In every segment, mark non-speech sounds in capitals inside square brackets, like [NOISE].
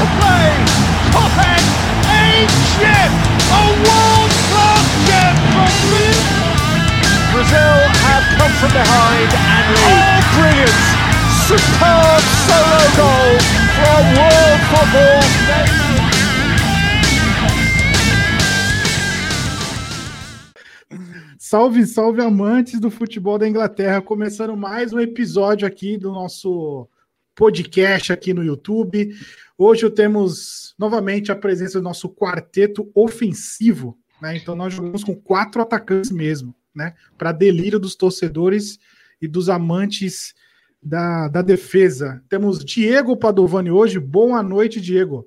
to play. Top end, ancient, a world-class gem from Brazil have come from behind and lead. Oh, brilliant! Superb solo goal from world football's Salve, salve amantes do futebol da Inglaterra, começando mais um episódio aqui do nosso podcast aqui no YouTube. Hoje temos novamente a presença do nosso quarteto ofensivo, né? Então nós jogamos com quatro atacantes mesmo, né? Para delírio dos torcedores e dos amantes da, da defesa. Temos Diego Padovani hoje. Boa noite, Diego.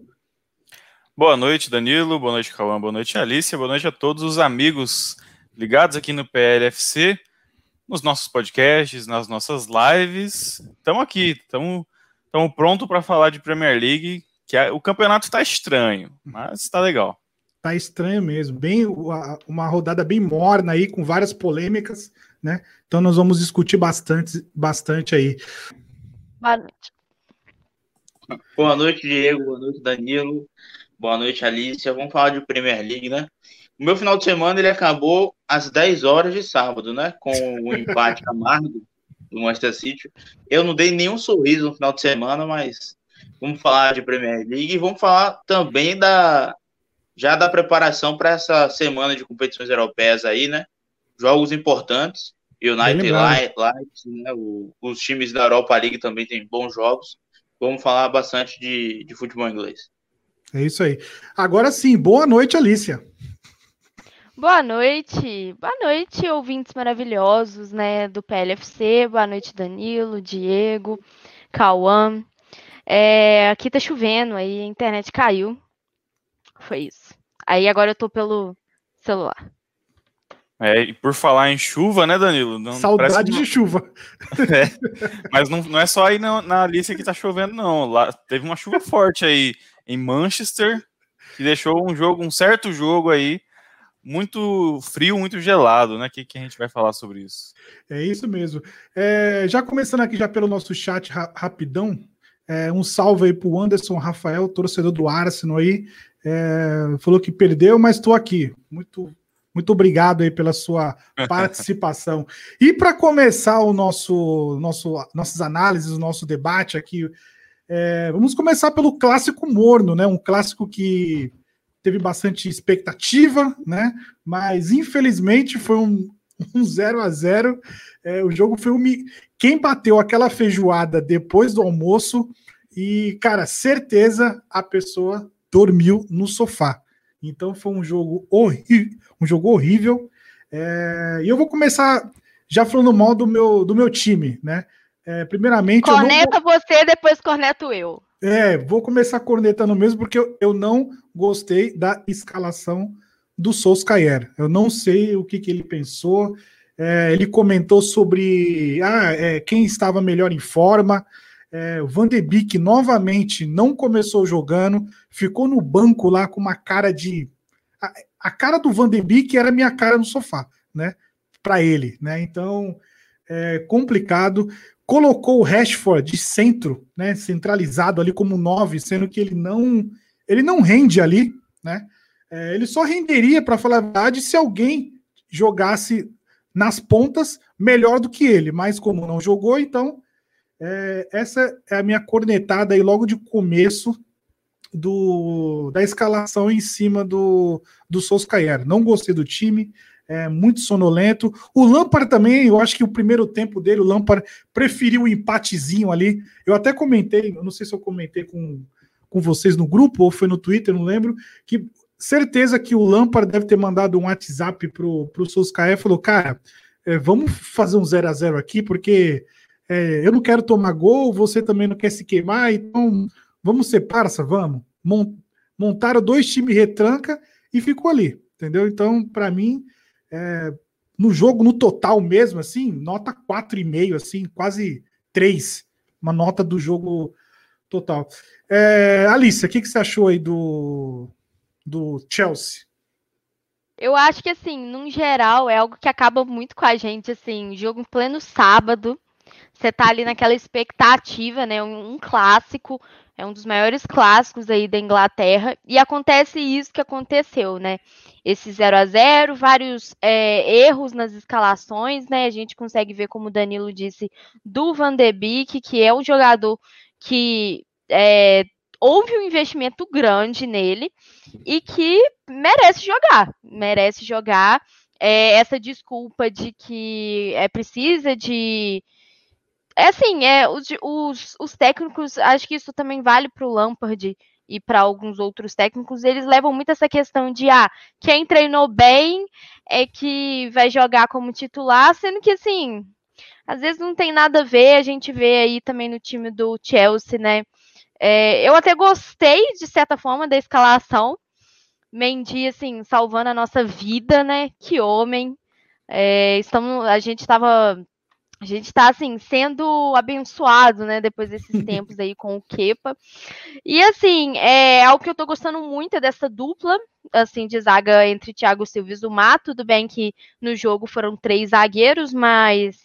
Boa noite, Danilo. Boa noite, Cauã. Boa noite, Alicia. Boa noite a todos os amigos ligados aqui no PLFC, nos nossos podcasts, nas nossas lives. Estamos aqui, estamos pronto para falar de Premier League, que é, o campeonato está estranho, mas está legal. Tá estranho mesmo, bem uma rodada bem morna aí com várias polêmicas, né? Então nós vamos discutir bastante, bastante aí. Boa noite. Boa noite, Diego. Boa noite, Danilo. Boa noite, Alicia. Vamos falar de Premier League, né? O meu final de semana ele acabou às 10 horas de sábado, né? Com o empate [LAUGHS] amargo do Manchester City. Eu não dei nenhum sorriso no final de semana, mas vamos falar de Premier League e vamos falar também da já da preparação para essa semana de competições europeias aí, né? Jogos importantes. United Light, né? O, os times da Europa League também têm bons jogos. Vamos falar bastante de, de futebol inglês. É isso aí. Agora sim, boa noite, Alicia. Boa noite, boa noite, ouvintes maravilhosos, né, do PLFC. Boa noite, Danilo, Diego, Cauã. É, aqui tá chovendo, aí a internet caiu. Foi isso. Aí agora eu tô pelo celular. É, e por falar em chuva, né, Danilo? Não, Saudade de chuva. [LAUGHS] É, mas não, não é só aí na, na Alice que tá chovendo, não. Lá teve uma chuva forte aí em Manchester, que deixou um jogo, um certo jogo aí muito frio, muito gelado, né? Que, que a gente vai falar sobre isso? É isso mesmo. É, já começando aqui já pelo nosso chat ra rapidão, é, um salve aí pro Anderson Rafael, torcedor do Arsenal aí. É, falou que perdeu, mas estou aqui. Muito, muito obrigado aí pela sua [LAUGHS] participação. e para começar o nosso, nosso, nossas análises, o nosso debate aqui, é, vamos começar pelo clássico morno, né? Um clássico que teve bastante expectativa, né? Mas infelizmente foi um, um 0 a 0 é, O jogo foi um. Quem bateu aquela feijoada depois do almoço, e, cara, certeza a pessoa dormiu no sofá. Então foi um jogo horrível, um jogo horrível. É, e eu vou começar já falando mal do meu, do meu time, né? É, primeiramente. Corneta vou... você, depois corneto eu. É, vou começar cornetando mesmo, porque eu, eu não gostei da escalação do Solskjaer. Eu não sei o que, que ele pensou. É, ele comentou sobre ah, é, quem estava melhor em forma. É, o Van de Beek novamente não começou jogando, ficou no banco lá com uma cara de. A, a cara do Van de Beek era minha cara no sofá, né? Para ele, né? Então, é complicado colocou o Rashford de centro, né, centralizado ali como nove, sendo que ele não ele não rende ali, né? É, ele só renderia, para falar a verdade, se alguém jogasse nas pontas melhor do que ele, mas como não jogou, então é, essa é a minha cornetada aí logo de começo do, da escalação em cima do, do Solskjaer. Não gostei do time, é muito sonolento. O Lampard também, eu acho que o primeiro tempo dele, o Lampard preferiu o um empatezinho ali. Eu até comentei, eu não sei se eu comentei com, com vocês no grupo ou foi no Twitter, não lembro, que certeza que o Lampard deve ter mandado um WhatsApp pro, pro Solskjaer e falou, cara, é, vamos fazer um 0 a 0 aqui, porque é, eu não quero tomar gol, você também não quer se queimar, então vamos ser parça, vamos. Montaram dois times retranca e ficou ali, entendeu? Então, para mim, é, no jogo, no total mesmo, assim, nota 4,5, assim, quase 3. Uma nota do jogo total. É, Alice, o que, que você achou aí do, do Chelsea? Eu acho que, assim, num geral, é algo que acaba muito com a gente, assim, jogo em pleno sábado, Você tá ali naquela expectativa, né? Um, um, clássico, é um dos maiores clássicos aí da Inglaterra, e acontece isso que aconteceu, né? Esse 0 a 0 vários é, erros nas escalações, né? A gente consegue ver, como o Danilo disse, do Van de Beek, que é um jogador que é, houve um investimento grande nele e que merece jogar, merece jogar. É, essa desculpa de que é precisa de é assim, é, os, os, os técnicos, acho que isso também vale para o Lampard e para alguns outros técnicos, eles levam muito essa questão de ah, quem treinou bem é que vai jogar como titular, sendo que assim, às vezes não tem nada a ver, a gente vê aí também no time do Chelsea, né? É, eu até gostei, de certa forma, da escalação. Mendy, assim, salvando a nossa vida, né? Que homem. É, estamos, a gente estava a gente está assim sendo abençoado, né, depois desses [LAUGHS] tempos aí com o Kepa. E assim, é algo que eu estou gostando muito é dessa dupla, assim, de zaga entre Thiago Silva e Zumar. Tudo bem que no jogo foram três zagueiros, mas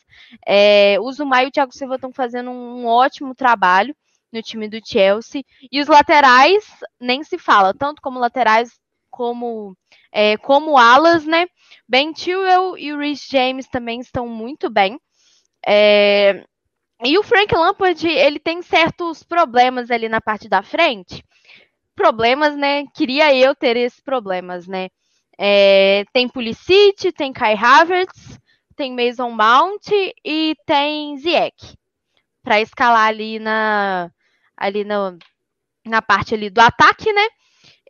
é, o Zumar e o Thiago Silva estão fazendo um ótimo trabalho no time do Chelsea. E os laterais nem se fala, tanto como laterais como é, como alas, né? Ben Chilwell e o Rhys James também estão muito bem. É... E o Frank Lampard, ele tem certos problemas ali na parte da frente. Problemas, né? Queria eu ter esses problemas, né? É... tem Pulisic, tem Kai Havertz, tem Mason Mount e tem Ziyech para escalar ali na ali na, na parte ali do ataque, né?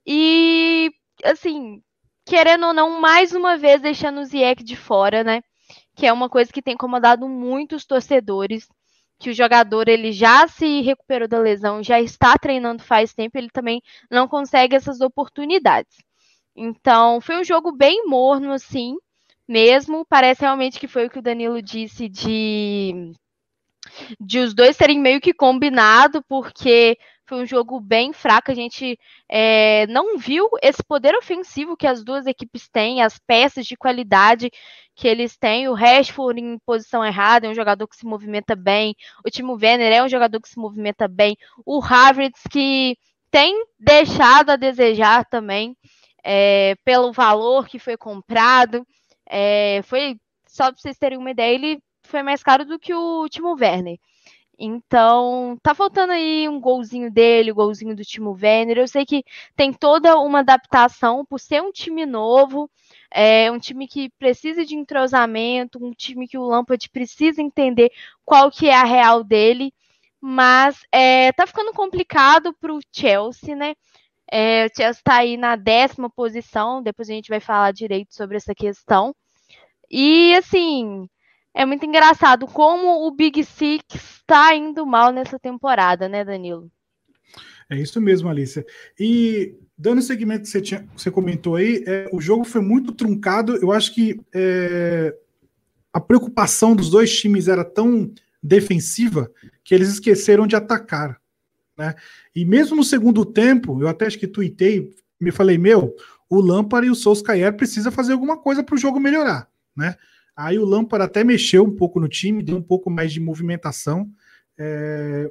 E assim, querendo ou não, mais uma vez deixando o Ziyech de fora, né? Que é uma coisa que tem incomodado muitos torcedores, que o jogador ele já se recuperou da lesão, já está treinando faz tempo, ele também não consegue essas oportunidades. Então, foi um jogo bem morno, assim, mesmo. Parece realmente que foi o que o Danilo disse de de os dois terem meio que combinado, porque foi um jogo bem fraco. A gente é, não viu esse poder ofensivo que as duas equipes têm, as peças de qualidade que eles têm. O Rashford em posição errada é um jogador que se movimenta bem. O Timo Werner é um jogador que se movimenta bem. O Havertz que tem deixado a desejar também é, pelo valor que foi comprado. É, foi só para vocês terem uma ideia, ele foi mais caro do que o Timo Werner. Então, tá faltando aí um golzinho dele, um golzinho do Timo Werner. Eu sei que tem toda uma adaptação por ser um time novo, é um time que precisa de entrosamento, um time que o Lampard precisa entender qual que é a real dele, mas é, tá ficando complicado para o Chelsea, né? É, o Chelsea está aí na décima posição, depois a gente vai falar direito sobre essa questão. E assim, é muito engraçado como o Big Six está indo mal nessa temporada, né, Danilo? É isso mesmo, Alicia. E dando o segmento que você, tinha, você comentou aí, é, o jogo foi muito truncado. Eu acho que é, a preocupação dos dois times era tão defensiva que eles esqueceram de atacar. Né? E mesmo no segundo tempo, eu até acho que tuitei, me falei, meu, o Lampard e o Solskjaer precisa fazer alguma coisa para o jogo melhorar. Né? Aí o Lampard até mexeu um pouco no time, deu um pouco mais de movimentação. É...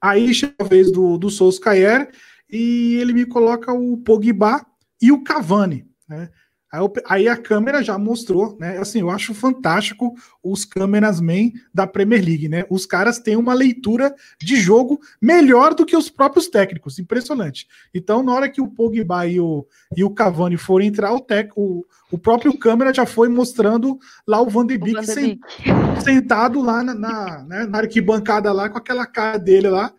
Aí chega a vez do, do Solskjaer e ele me coloca o Pogba e o Cavani. Né? Aí, eu, aí, a câmera já mostrou, né? Assim, eu acho fantástico os cameramen da Premier League, né? Os caras têm uma leitura de jogo melhor do que os próprios técnicos, impressionante. Então, na hora que o Pogba e o, e o Cavani foram entrar, o, tec, o, o próprio câmera já foi mostrando lá o Van de Beek, sen, [LAUGHS] sentado lá na, na, né, na arquibancada lá, com aquela cara dele lá.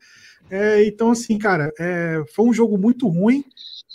É, então, assim, cara, é, foi um jogo muito ruim.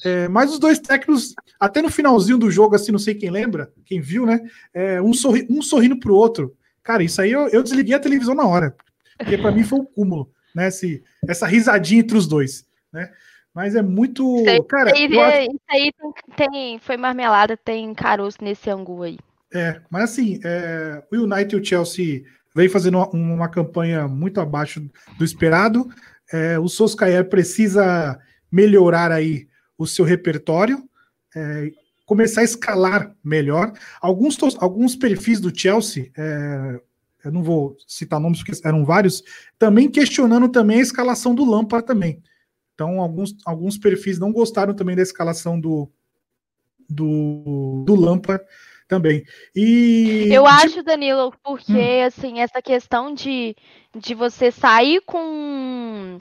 É, mas os dois técnicos, até no finalzinho do jogo, assim, não sei quem lembra, quem viu, né? É, um, sorri, um sorrindo pro outro. Cara, isso aí eu, eu desliguei a televisão na hora, porque para mim foi o um cúmulo, né? Esse, essa risadinha entre os dois, né? Mas é muito. Isso aí, cara, isso aí, isso aí tem, foi marmelada, tem caroço nesse ângulo aí. É, mas assim, é, o United e o Chelsea vem fazendo uma, uma campanha muito abaixo do esperado. É, o Solskjaer precisa melhorar aí o seu repertório, é, começar a escalar melhor. Alguns, alguns perfis do Chelsea, é, eu não vou citar nomes porque eram vários, também questionando também a escalação do Lampard também. Então, alguns, alguns perfis não gostaram também da escalação do, do, do Lampard também. E eu acho, Danilo, porque hum. assim, essa questão de, de você sair com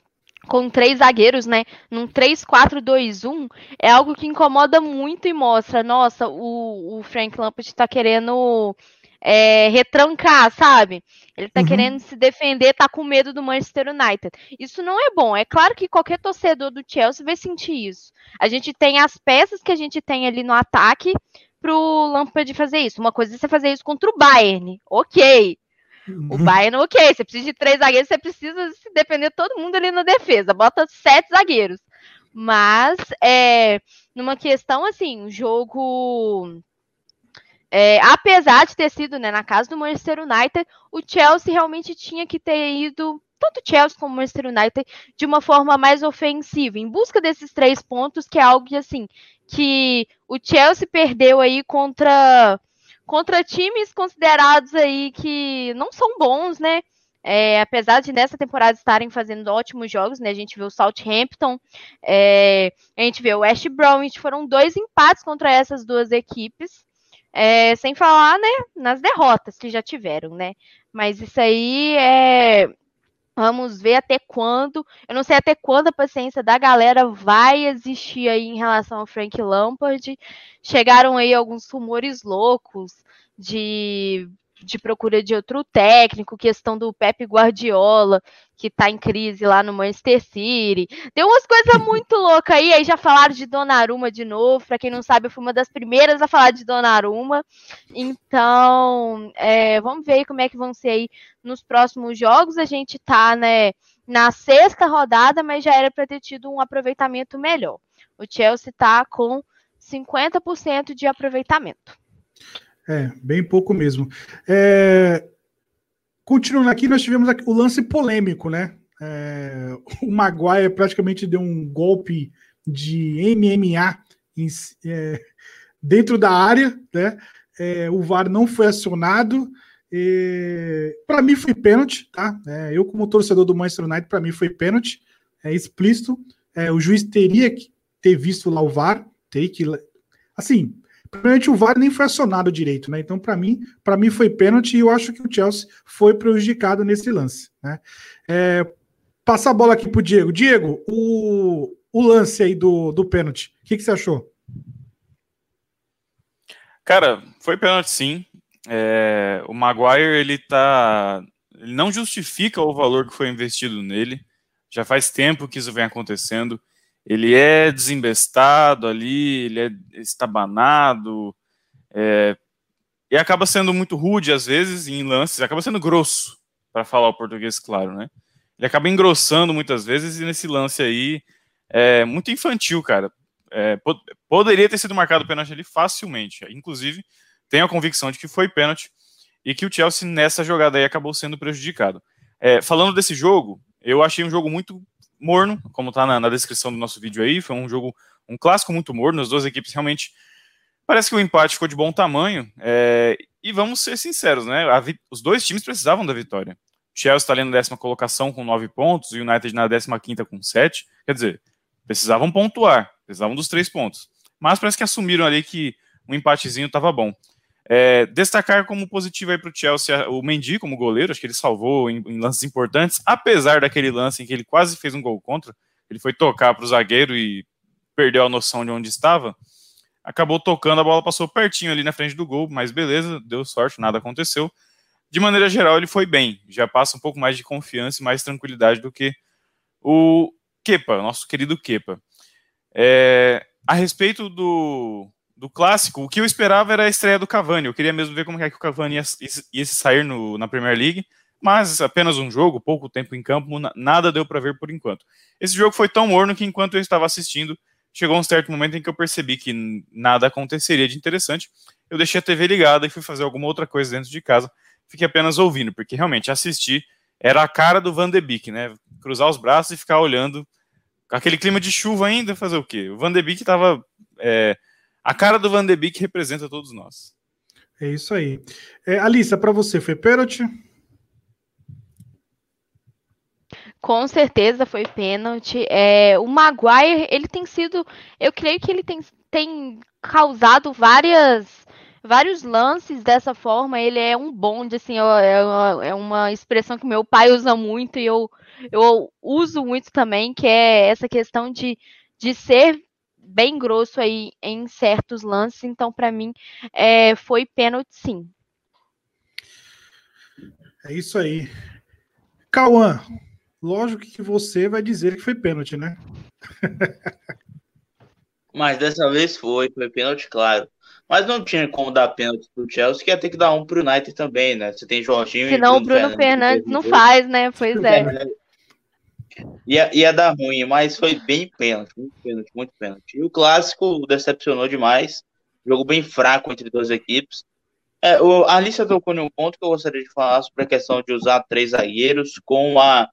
com três zagueiros, né? Num 3-4-2-1, é algo que incomoda muito e mostra, nossa, o, o Frank Lampard tá querendo é, retrancar, sabe? Ele tá uhum. querendo se defender, tá com medo do Manchester United. Isso não é bom. É claro que qualquer torcedor do Chelsea vai sentir isso. A gente tem as peças que a gente tem ali no ataque pro Lampard fazer isso. Uma coisa é você fazer isso contra o Bayern. Ok. O uhum. Bayern, ok. Você precisa de três zagueiros, você precisa se defender todo mundo ali na defesa. Bota sete zagueiros. Mas, é, numa questão assim, o jogo é, apesar de ter sido né, na casa do Manchester United, o Chelsea realmente tinha que ter ido, tanto o Chelsea como o Manchester United, de uma forma mais ofensiva, em busca desses três pontos, que é algo que, assim, que o Chelsea perdeu aí contra, contra times considerados aí que não são bons, né? É, apesar de nessa temporada estarem fazendo ótimos jogos, né? A gente viu o Southampton, é, a gente vê o West Bromwich, foram dois empates contra essas duas equipes. É, sem falar, né, nas derrotas que já tiveram, né? Mas isso aí é. Vamos ver até quando. Eu não sei até quando a paciência da galera vai existir aí em relação ao Frank Lampard. Chegaram aí alguns rumores loucos de de procura de outro técnico, questão do Pepe Guardiola, que tá em crise lá no Manchester City. Tem umas coisas [LAUGHS] muito loucas aí, aí já falaram de Donnarumma de novo, para quem não sabe, eu fui uma das primeiras a falar de Donnarumma. Então, é, vamos ver como é que vão ser aí nos próximos jogos. A gente tá, né, na sexta rodada, mas já era para ter tido um aproveitamento melhor. O Chelsea tá com 50% de aproveitamento. É, bem pouco mesmo. É, continuando aqui, nós tivemos o lance polêmico, né? É, o Maguire praticamente deu um golpe de MMA em, é, dentro da área, né? É, o VAR não foi acionado. Para mim foi pênalti, tá? É, eu, como torcedor do Manchester United, para mim foi pênalti, é explícito. É, o juiz teria que ter visto lá o VAR, teria que. Assim, Primeiramente, o VAR nem foi acionado direito, né? Então, para mim, para mim foi pênalti e eu acho que o Chelsea foi prejudicado nesse lance, né? É, passar a bola aqui pro Diego. Diego, o, o lance aí do, do pênalti, o que, que você achou? Cara, foi pênalti sim. É, o Maguire, ele tá. Ele não justifica o valor que foi investido nele. Já faz tempo que isso vem acontecendo ele é desembestado ali, ele é estabanado, é, e acaba sendo muito rude às vezes em lances, acaba sendo grosso, para falar o português claro, né? Ele acaba engrossando muitas vezes e nesse lance aí é muito infantil, cara. É, pod poderia ter sido marcado pênalti ali facilmente. Inclusive, tenho a convicção de que foi pênalti e que o Chelsea nessa jogada aí acabou sendo prejudicado. É, falando desse jogo, eu achei um jogo muito morno, como está na, na, descrição do nosso vídeo aí. Foi um jogo, um clássico muito morno. As duas equipes realmente. Parece que o empate ficou de bom tamanho. É, e vamos ser sinceros, né? os dois times precisavam da vitória. O Chelsea está ali na décima colocação com nove pontos, o United na décima quinta com sete. Quer dizer, precisavam pontuar, precisavam dos três pontos. Mas parece que assumiram ali que um empatezinho estava bom. É, destacar como positivo aí para o Chelsea o Mendy como goleiro, acho que ele salvou em, em, lances importantes, apesar daquele lance em que ele quase fez um gol contra, ele foi tocar para o zagueiro e perdeu a noção de onde estava, acabou tocando, a bola passou pertinho ali na frente do gol, mas beleza, deu sorte, nada aconteceu. De maneira geral, ele foi bem, já passa um pouco mais de confiança e mais tranquilidade do que o Kepa, nosso querido Kepa. É, a respeito do, do clássico, o que eu esperava era a estreia do Cavani. Eu queria mesmo ver como é que o Cavani ia, ia sair no, na Premier League, mas apenas um jogo, pouco tempo em campo, nada deu para ver por enquanto. Esse jogo foi tão morno que enquanto eu estava assistindo, chegou um certo momento em que eu percebi que nada aconteceria de interessante. Eu deixei a TV ligada e fui fazer alguma outra coisa dentro de casa. Fiquei apenas ouvindo, porque realmente assistir era a cara do Van de Beek, né? Cruzar os braços e ficar olhando. Aquele clima de chuva ainda, fazer o quê? O Van de Beek estava é, a cara do Van de Beek representa todos nós. É isso aí. É, Alissa, para você, foi pênalti? Com certeza foi pênalti. É, o Maguire, ele tem sido. Eu creio que ele tem, tem causado várias vários lances dessa forma. Ele é um bonde, assim, é, é, é uma, expressão que meu pai usa muito e eu, eu uso muito também, que é essa questão de, de ser bem grosso aí em certos lances. Então, para mim, é, foi pênalti, sim. É isso aí. Cauã, lógico que você vai dizer que foi pênalti, né? [LAUGHS] Mas dessa vez foi, foi pênalti, claro. Mas não tinha como dar pênalti pro Chelsea, que ia ter que dar um pro United também, né? Você tem Jorginho Senão e Bruno o Bruno Fernandes, Fernandes não faz, né? Pois [LAUGHS] é. é. Ia, ia dar ruim, mas foi bem pênalti, muito pênalti, muito pênalti. E o clássico decepcionou demais. Jogo bem fraco entre duas equipes. É, o, a Alicia tocou em um ponto que eu gostaria de falar sobre a questão de usar três zagueiros com a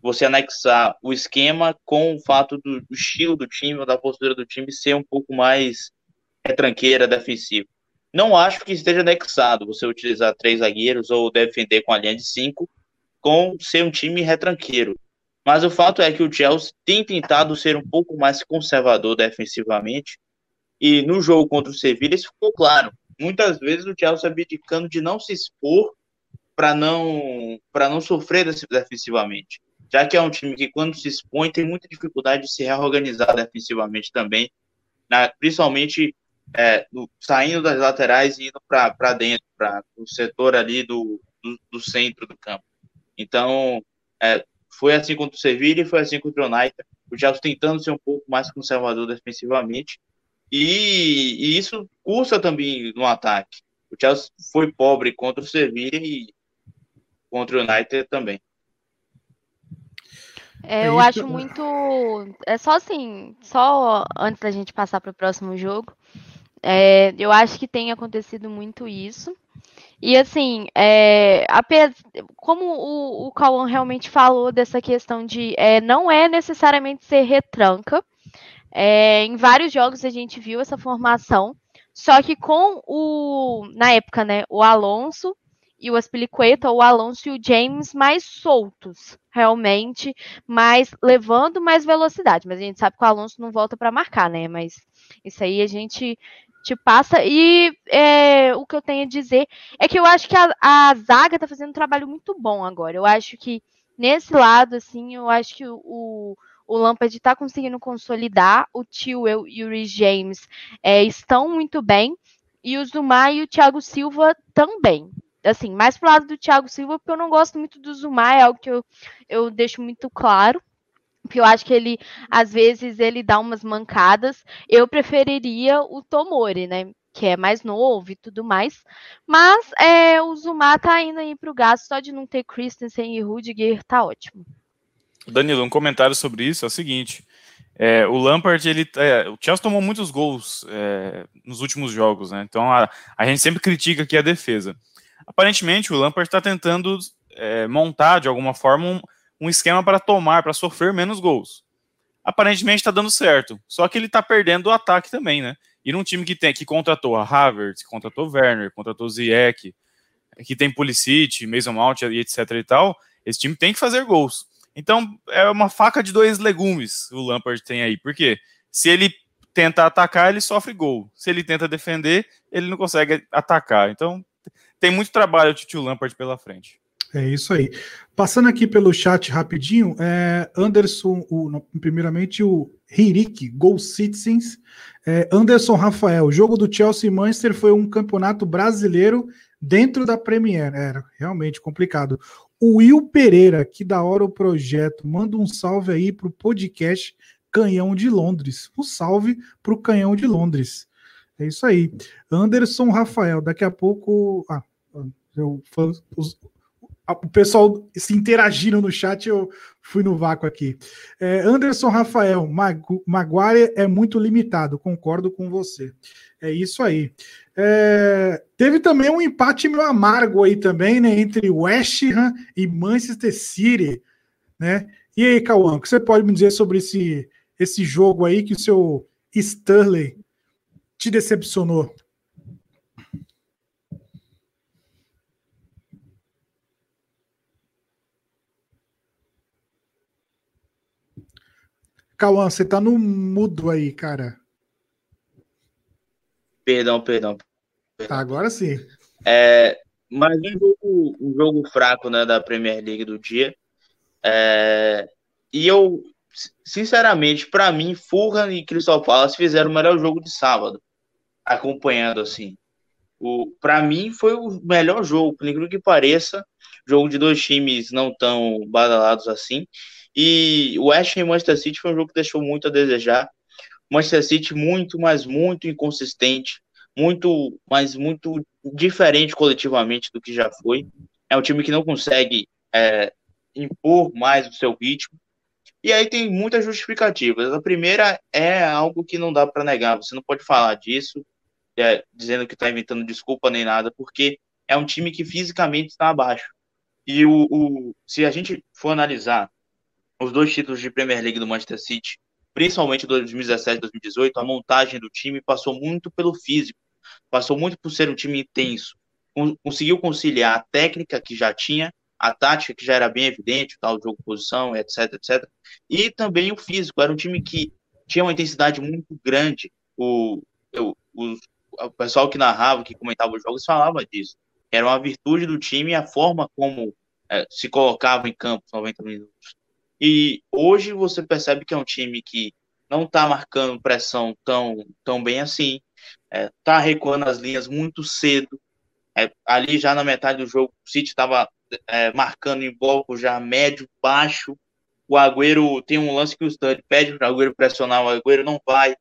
você anexar o esquema com o fato do, do estilo do time ou da postura do time ser um pouco mais retranqueira, defensiva. Não acho que esteja anexado você utilizar três zagueiros ou defender com a linha de cinco com ser um time retranqueiro. Mas o fato é que o Chelsea tem tentado ser um pouco mais conservador defensivamente. E no jogo contra o Sevilla isso ficou claro. Muitas vezes o Chelsea abdicando de não se expor para não para não sofrer defensivamente. Já que é um time que quando se expõe tem muita dificuldade de se reorganizar defensivamente também, na, principalmente é, do, saindo das laterais e indo para dentro, para o setor ali do, do, do, centro do campo. Então, é, foi assim contra o Sevilla e foi assim contra o United. O Chelsea tentando ser um pouco mais conservador defensivamente. E, e isso cursa também no ataque. O Chelsea foi pobre contra o Sevilla e contra o United também. É, eu acho muito. É só assim, só antes da gente passar para o próximo jogo. É, eu acho que tem acontecido muito isso. E assim, é, como o, o realmente falou dessa questão de é, não é necessariamente ser retranca. É, em vários jogos a gente viu essa formação. Só que com o, na época, né, o Alonso e o Aspilicueta, o Alonso e o James mais soltos, realmente, mais levando mais velocidade. Mas a gente sabe que o Alonso não volta para marcar, né? Mas isso aí a gente te passa. E é, o que eu tenho a dizer é que eu acho que a, a zaga tá fazendo um trabalho muito bom agora. Eu acho que nesse lado, assim, eu acho que o, o Lampard está conseguindo consolidar. O Tio e o Rhys James é, estão muito bem. E o Zuma e o Thiago Silva também. Assim, mais pro lado do Thiago Silva, porque eu não gosto muito do Zuma, é algo que eu, eu deixo muito claro porque eu acho que ele, às vezes, ele dá umas mancadas. Eu preferiria o Tomori, né? Que é mais novo e tudo mais. Mas é, o Zuma tá indo aí pro gasto, só de não ter Christensen e Rudiger, tá ótimo. Danilo, um comentário sobre isso é o seguinte. É, o Lampard, ele, é, o Chelsea tomou muitos gols é, nos últimos jogos, né? Então a, a gente sempre critica aqui a defesa. Aparentemente, o Lampard está tentando é, montar de alguma forma um, um esquema para tomar, para sofrer menos gols. Aparentemente está dando certo, só que ele está perdendo o ataque também, né? E num time que tem que contratou a Havertz, contratou Werner, contratou Ziyech, que tem Pulisic, Mason Mount e etc e tal, esse time tem que fazer gols. Então é uma faca de dois legumes o Lampard tem aí, porque se ele tenta atacar, ele sofre gol. Se ele tenta defender, ele não consegue atacar. Então tem muito trabalho o Tio Lampard pela frente. É isso aí. Passando aqui pelo chat rapidinho, é, Anderson, o, primeiramente o Henrique, Gol Citizens. É, Anderson Rafael, o jogo do Chelsea e Manchester foi um campeonato brasileiro dentro da Premier. Era realmente complicado. O Will Pereira, que da hora o projeto, manda um salve aí pro podcast Canhão de Londres. Um salve pro Canhão de Londres. É isso aí. Anderson Rafael, daqui a pouco. Ah, eu, os, o pessoal se interagindo no chat, eu fui no vácuo aqui. É, Anderson Rafael, Maguire é muito limitado, concordo com você. É isso aí. É, teve também um empate meio amargo aí também, né, entre West Ham e Manchester City, né? E aí, Cauã, o que você pode me dizer sobre esse, esse jogo aí que o seu Sterling te decepcionou? Cauã, você tá no mudo aí, cara. Perdão, perdão. Tá, agora sim. É, mas um jogo, um jogo fraco né, da Premier League do dia. É, e eu, sinceramente, para mim, Fulham e Crystal Palace fizeram o melhor jogo de sábado, acompanhando assim. O, para mim, foi o melhor jogo, por incrível que pareça. Jogo de dois times não tão badalados assim. E o West Ham Manchester City foi um jogo que deixou muito a desejar. Manchester City muito, mas muito inconsistente, muito, mas muito diferente coletivamente do que já foi. É um time que não consegue é, impor mais o seu ritmo. E aí tem muitas justificativas. A primeira é algo que não dá para negar. Você não pode falar disso é, dizendo que está inventando desculpa nem nada, porque é um time que fisicamente está abaixo. E o, o, se a gente for analisar os dois títulos de Premier League do Manchester City, principalmente 2017 e 2018, a montagem do time passou muito pelo físico, passou muito por ser um time intenso. Conseguiu conciliar a técnica que já tinha, a tática que já era bem evidente, tal, jogo posição, etc, etc, e também o físico. Era um time que tinha uma intensidade muito grande. O, o, o, o pessoal que narrava, que comentava os jogos, falava disso. Era uma virtude do time a forma como é, se colocava em campo 90 minutos. E hoje você percebe que é um time que não está marcando pressão tão, tão bem assim, está é, tá recuando as linhas muito cedo. É, ali já na metade do jogo, o City estava é, marcando em bloco já médio, baixo. O Agüero tem um lance que o Stud pede para o Agüero pressionar, o Agüero não vai.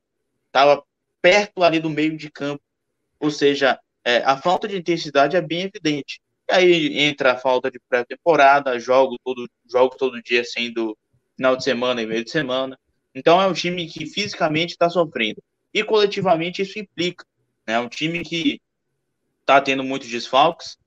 Estava perto ali do meio de campo. Ou seja, é, a falta de intensidade é bem evidente. Aí entra a falta de pré-temporada, jogo todo, jogo todo dia sendo final de semana e meio de semana. Então é um time que fisicamente está sofrendo. E coletivamente isso implica. É né? um time que está tendo muitos desfalques,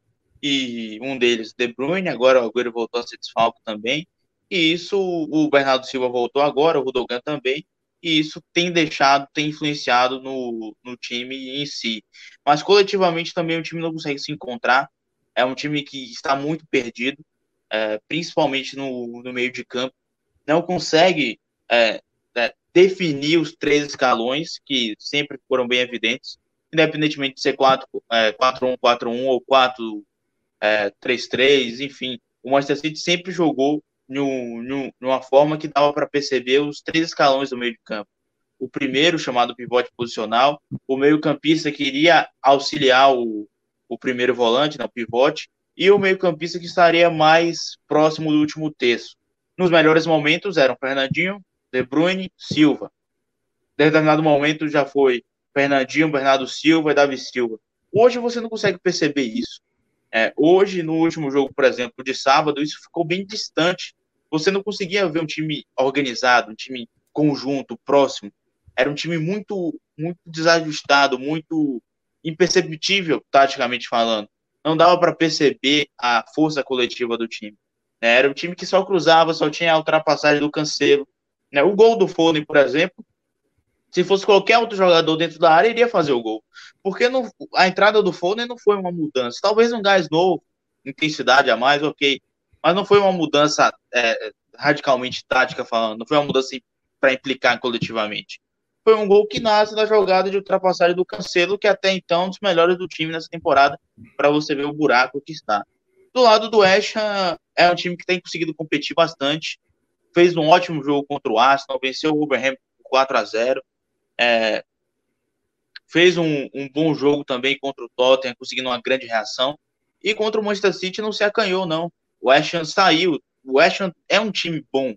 e um deles, De Bruyne, agora o Agüero voltou a ser desfalque também. E isso, o Bernardo Silva voltou agora, o Rudogan também e isso tem deixado, tem influenciado no, no time em si. Mas coletivamente também o time não consegue se encontrar. É um time que está muito perdido, é, principalmente no, no meio de campo. Não consegue é, é, definir os três escalões, que sempre foram bem evidentes, independentemente de ser 4-1-4-1 é, ou 4-3-3, é, enfim. O Manchester City sempre jogou numa forma que dava para perceber os três escalões do meio de campo. O primeiro, chamado pivote posicional, o meio-campista que iria auxiliar o, o primeiro volante, né, pivote, e o meio-campista que estaria mais próximo do último terço. Nos melhores momentos eram Fernandinho, De Bruyne, Silva. Em determinado momento já foi Fernandinho, Bernardo Silva e Davi Silva. Hoje você não consegue perceber isso. É, hoje, no último jogo, por exemplo, de sábado, isso ficou bem distante. Você não conseguia ver um time organizado, um time conjunto, próximo. Era um time muito, muito desajustado, muito imperceptível, taticamente falando. Não dava para perceber a força coletiva do time. Né? Era um time que só cruzava, só tinha a ultrapassagem do Cancelo. Né? O gol do Foden, por exemplo, se fosse qualquer outro jogador dentro da área, iria fazer o gol. Porque não, a entrada do Foden não foi uma mudança. Talvez um gás novo, intensidade a mais, ok. Mas não foi uma mudança é, radicalmente tática falando. Não foi uma mudança para implicar coletivamente. Foi um gol que nasce da jogada de ultrapassagem do Cancelo, que até então é um dos melhores do time nessa temporada, para você ver o buraco que está. Do lado do West é um time que tem conseguido competir bastante. Fez um ótimo jogo contra o Arsenal, venceu o Wolverhampton 4 a 0 é, fez um, um, bom jogo também contra o Tottenham, conseguindo uma grande reação. E contra o Manchester City não se acanhou, não. O West saiu. O West é um time bom.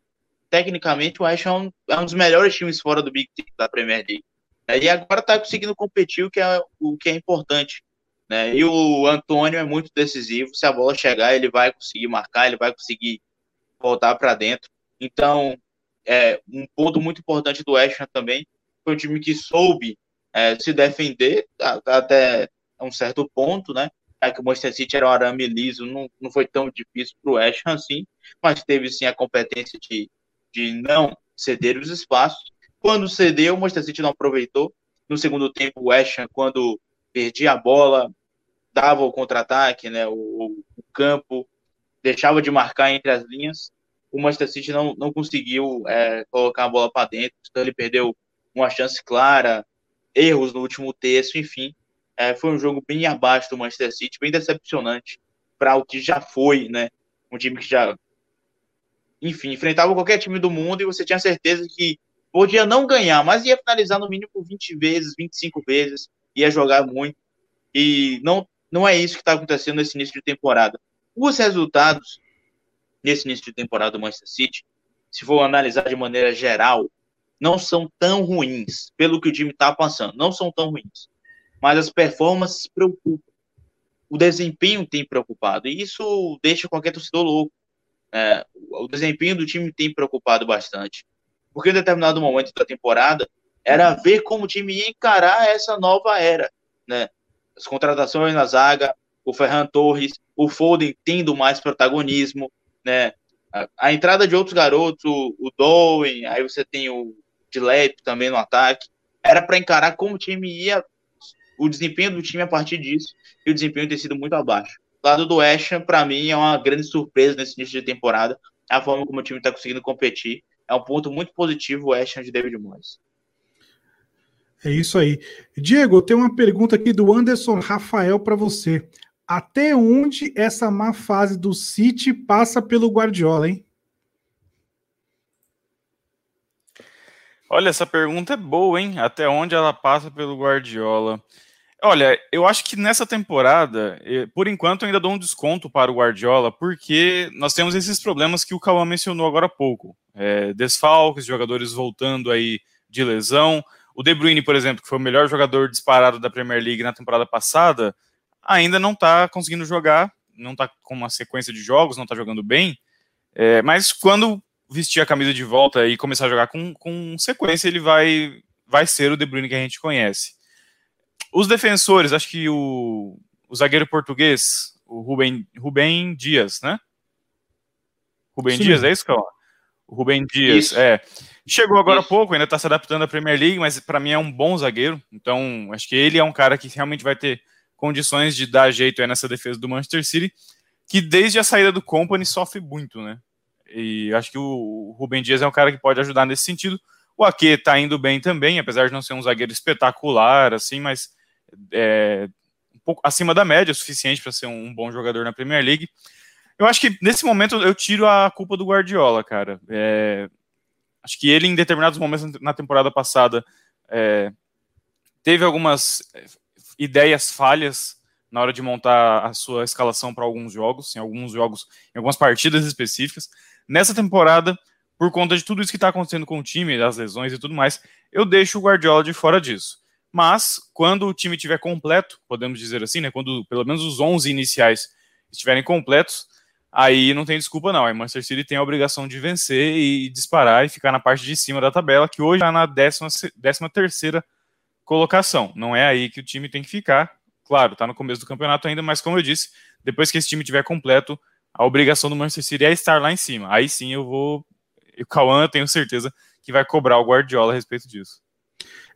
Tecnicamente, o West Ham é um dos melhores times fora do Big Team da Premier League. É, e agora está conseguindo competir, o que é, o que é importante. Né? E o Antônio é muito decisivo. Se a bola chegar, ele vai conseguir marcar, ele vai conseguir voltar para dentro. Então, é um ponto muito importante do West Ham também foi um time que soube é, se defender até um certo ponto, né? É que o Manchester City era um arame liso, não, não foi tão difícil para o West Ham assim, mas teve sim a competência de, de não ceder os espaços. Quando cedeu, o Manchester City não aproveitou. No segundo tempo, o West Ham, quando perdia a bola, dava o contra-ataque, né? O, o, campo deixava de marcar entre as linhas. o Manchester City não, não conseguiu é, colocar a bola para dentro, então ele perdeu uma chance clara, erros no último terço, enfim. É, foi um jogo bem abaixo do Manchester City, bem decepcionante para o que já foi, né? Um time que já, enfim, enfrentava qualquer time do mundo e você tinha certeza que podia não ganhar, mas ia finalizar no mínimo 20 vezes, 25 vezes, ia jogar muito. E não, não é isso que está acontecendo nesse início de temporada. Os resultados nesse início de temporada do Manchester City, se for analisar de maneira geral, não são tão ruins, pelo que o time está passando, não são tão ruins. Mas as performances preocupam. O desempenho tem preocupado, e isso deixa qualquer torcedor louco. É, o desempenho do time tem preocupado bastante. Porque em determinado momento da temporada, era ver como o time ia encarar essa nova era. Né? As contratações na zaga, o Ferran Torres, o Foden tendo mais protagonismo, né? A, a entrada de outros garotos, o, o Dowen, aí você tem o Dilep também no ataque, era para encarar como o time ia, o desempenho do time a partir disso, e o desempenho tem sido muito abaixo. Lado do Ashton, para mim, é uma grande surpresa nesse início de temporada, a forma como o time está conseguindo competir. É um ponto muito positivo o Ashton de David Moyes. É isso aí. Diego, tem uma pergunta aqui do Anderson Rafael para você. Até onde essa má fase do City passa pelo Guardiola, hein? Olha, essa pergunta é boa, hein? Até onde ela passa pelo Guardiola? Olha, eu acho que nessa temporada, por enquanto, ainda dou um desconto para o Guardiola, porque nós temos esses problemas que o Cauã mencionou agora há pouco. É, desfalques, jogadores voltando aí de lesão. O De Bruyne, por exemplo, que foi o melhor jogador disparado da Premier League na temporada passada, ainda não está conseguindo jogar, não está com uma sequência de jogos, não está jogando bem. É, mas quando vestir a camisa de volta e começar a jogar com, com sequência, ele vai, vai ser o De Bruyne que a gente conhece. Os defensores, acho que o, o zagueiro português, o Rubem, Rubem Dias, né? Rubem Sim. Dias, é isso, Calma? O Rubem Dias, isso. é. Chegou agora há pouco, ainda está se adaptando à Premier League, mas para mim é um bom zagueiro. Então, acho que ele é um cara que realmente vai ter condições de dar jeito nessa defesa do Manchester City, que desde a saída do Company sofre muito, né? E acho que o Rubem Dias é um cara que pode ajudar nesse sentido. O Ake está indo bem também, apesar de não ser um zagueiro espetacular, assim, mas é um pouco acima da média, o suficiente para ser um bom jogador na Premier League. Eu acho que nesse momento eu tiro a culpa do Guardiola, cara. É, acho que ele, em determinados momentos na temporada passada, é, teve algumas ideias falhas na hora de montar a sua escalação para alguns jogos, em alguns jogos, em algumas partidas específicas. Nessa temporada, por conta de tudo isso que está acontecendo com o time, das lesões e tudo mais, eu deixo o Guardiola de fora disso. Mas, quando o time estiver completo, podemos dizer assim, né, quando pelo menos os 11 iniciais estiverem completos, aí não tem desculpa não. A Manchester City tem a obrigação de vencer e disparar e ficar na parte de cima da tabela, que hoje está na 13 décima terceira colocação. Não é aí que o time tem que ficar. Claro, está no começo do campeonato ainda, mas como eu disse, depois que esse time tiver completo, a obrigação do Manchester City é estar lá em cima. Aí sim eu vou. O Cauã, eu tenho certeza que vai cobrar o Guardiola a respeito disso.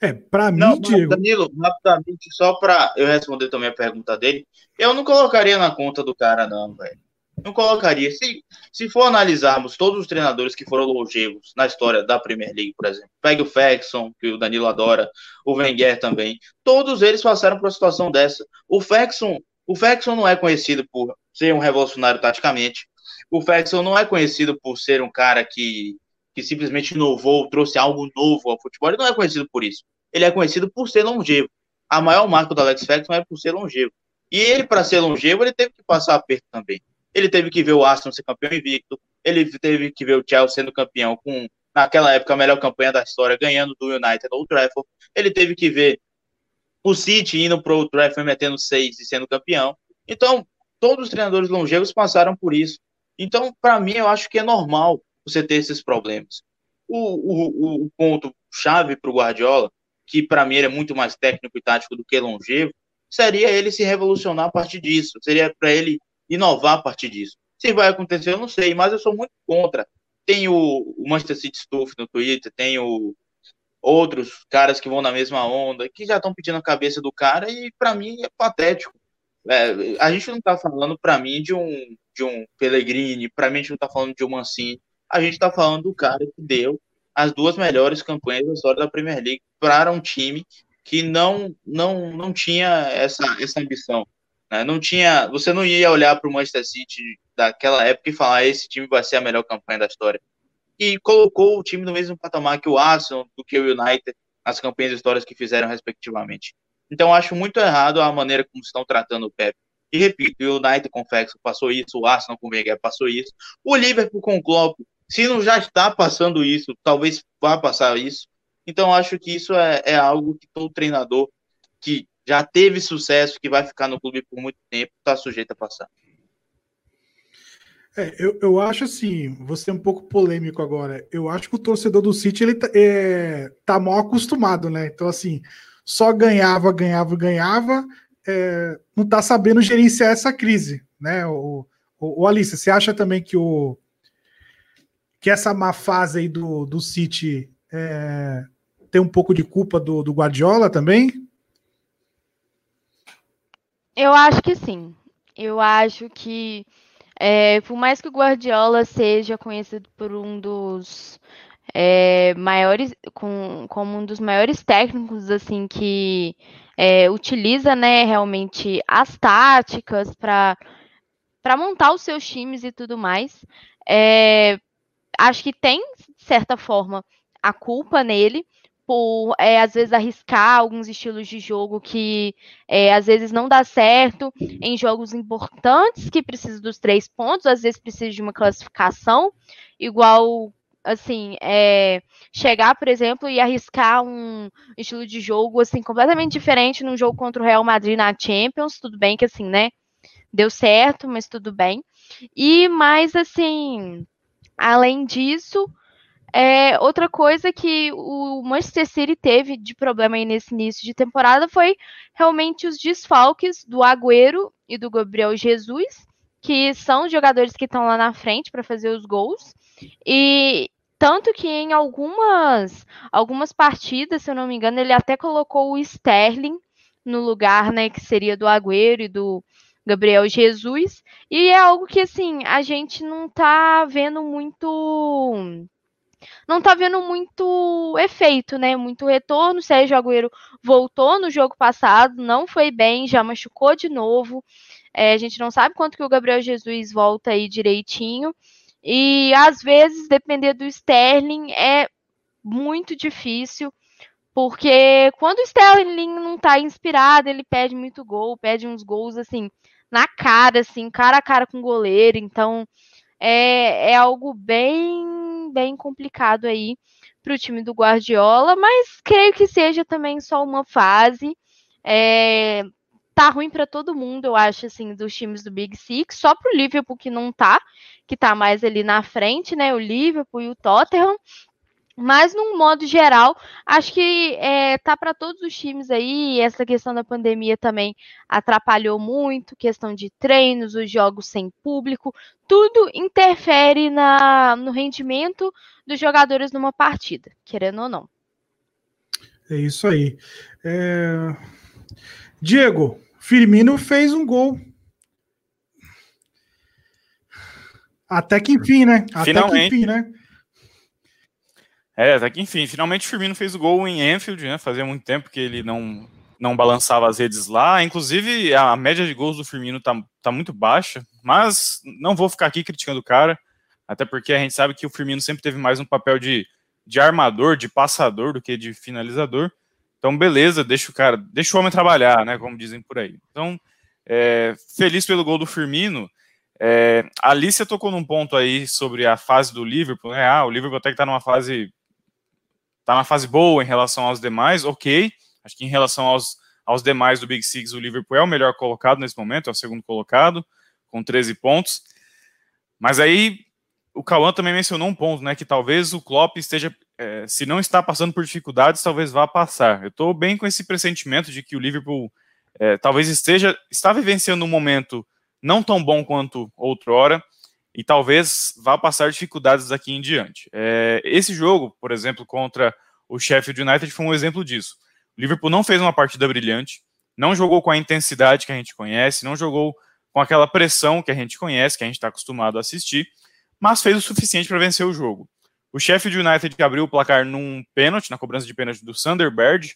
É, para mim, Diego... Danilo, rapidamente, só para eu responder também a pergunta dele, eu não colocaria na conta do cara, não, velho. Não colocaria. Se, se for analisarmos todos os treinadores que foram longevos na história da Premier League, por exemplo, pegue o Ferguson, que o Danilo adora, o Wenger também, todos eles passaram por uma situação dessa. O Ferguson, o Ferguson não é conhecido por ser um revolucionário taticamente. O Ferguson não é conhecido por ser um cara que, que simplesmente inovou, trouxe algo novo ao futebol. Ele não é conhecido por isso. Ele é conhecido por ser longevo. A maior marca do Alex Ferguson é por ser longevo. E ele, para ser longevo, ele teve que passar aperto também. Ele teve que ver o Aston ser campeão invicto, ele teve que ver o Chelsea sendo campeão com, naquela época, a melhor campanha da história, ganhando do United no Trafford. Ele teve que ver o City indo pro Trafford metendo seis e sendo campeão. Então, todos os treinadores longevos passaram por isso. Então, para mim, eu acho que é normal você ter esses problemas. O, o, o ponto chave para o Guardiola, que para mim ele é muito mais técnico e tático do que longevo, seria ele se revolucionar a partir disso. Seria para ele inovar a partir disso. Se vai acontecer, eu não sei, mas eu sou muito contra. Tem o, o Manchester City Stuff no Twitter, tem o, outros caras que vão na mesma onda, que já estão pedindo a cabeça do cara, e para mim é patético. É, a gente não está falando, para mim, de um, de um Pellegrini, para mim, a gente não está falando de um Mancini, a gente está falando do cara que deu as duas melhores campanhas da história da Premier League para um time que não não não tinha essa essa ambição. Né? Não tinha, você não ia olhar para o Manchester City daquela época e falar esse time vai ser a melhor campanha da história. E colocou o time no mesmo patamar que o Arsenal, do que o United, nas campanhas históricas que fizeram respectivamente. Então acho muito errado a maneira como estão tratando o Pep. E repito, o United com o Ferguson passou isso, o Arsenal com o Wenger passou isso, o Liverpool com o Klopp, se não já está passando isso, talvez vá passar isso. Então acho que isso é, é algo que todo treinador que já teve sucesso, que vai ficar no clube por muito tempo, está sujeito a passar. É, eu, eu acho assim, vou ser um pouco polêmico agora. Eu acho que o torcedor do City ele tá, é, tá mal acostumado, né? Então, assim, só ganhava, ganhava, ganhava, é, não tá sabendo gerenciar essa crise, né? O, o, o, Alice, você acha também que o que essa má fase aí do, do City é, tem um pouco de culpa do, do Guardiola também? Eu acho que sim. Eu acho que, é, por mais que o Guardiola seja conhecido por um dos é, maiores, com, como um dos maiores técnicos, assim, que é, utiliza, né, realmente as táticas para para montar os seus times e tudo mais, é, acho que tem, de certa forma, a culpa nele, por é, às vezes arriscar alguns estilos de jogo que é, às vezes não dá certo em jogos importantes que precisam dos três pontos, às vezes precisa de uma classificação, igual assim, é, chegar, por exemplo, e arriscar um estilo de jogo assim completamente diferente num jogo contra o Real Madrid na Champions, tudo bem que assim, né? Deu certo, mas tudo bem. E mais assim, além disso, é, outra coisa que o Manchester City teve de problema aí nesse início de temporada foi realmente os desfalques do Agüero e do Gabriel Jesus, que são os jogadores que estão lá na frente para fazer os gols. E tanto que em algumas algumas partidas, se eu não me engano, ele até colocou o Sterling no lugar, né, que seria do Agüero e do Gabriel Jesus. E é algo que assim, a gente não tá vendo muito não tá vendo muito efeito, né? Muito retorno. Sérgio Agüero voltou no jogo passado, não foi bem, já machucou de novo. É, a gente não sabe quanto que o Gabriel Jesus volta aí direitinho. E às vezes, depender do Sterling, é muito difícil. Porque quando o Sterling não tá inspirado, ele pede muito gol, pede uns gols assim, na cara, assim, cara a cara com o goleiro. Então, é, é algo bem bem complicado aí para o time do Guardiola, mas creio que seja também só uma fase. É, tá ruim para todo mundo, eu acho, assim, dos times do Big Six, só para o Liverpool que não tá, que tá mais ali na frente, né? O Liverpool e o Tottenham. Mas, num modo geral, acho que é, tá para todos os times aí. Essa questão da pandemia também atrapalhou muito, questão de treinos, os jogos sem público, tudo interfere na, no rendimento dos jogadores numa partida, querendo ou não. É isso aí. É... Diego, Firmino fez um gol. Até que enfim, né? Até Finalmente. que enfim, né? É, até que enfim, finalmente o Firmino fez o gol em Enfield, né? Fazia muito tempo que ele não, não balançava as redes lá. Inclusive, a média de gols do Firmino tá, tá muito baixa, mas não vou ficar aqui criticando o cara, até porque a gente sabe que o Firmino sempre teve mais um papel de, de armador, de passador do que de finalizador. Então, beleza, deixa o cara, deixa o homem trabalhar, né? Como dizem por aí. Então, é, feliz pelo gol do Firmino. É, a Alicia tocou num ponto aí sobre a fase do Liverpool, né? Ah, o Liverpool até que tá numa fase tá na fase boa em relação aos demais, ok. Acho que em relação aos, aos demais do Big Six, o Liverpool é o melhor colocado nesse momento, é o segundo colocado, com 13 pontos. Mas aí o Cauã também mencionou um ponto, né? Que talvez o Klopp esteja, é, se não está passando por dificuldades, talvez vá passar. Eu estou bem com esse pressentimento de que o Liverpool é, talvez esteja, está vivenciando um momento não tão bom quanto outrora, e talvez vá passar dificuldades daqui em diante. É, esse jogo, por exemplo, contra o Sheffield United foi um exemplo disso. O Liverpool não fez uma partida brilhante, não jogou com a intensidade que a gente conhece, não jogou com aquela pressão que a gente conhece, que a gente está acostumado a assistir, mas fez o suficiente para vencer o jogo. O Sheffield United abriu o placar num pênalti, na cobrança de pênalti do Sunderberg.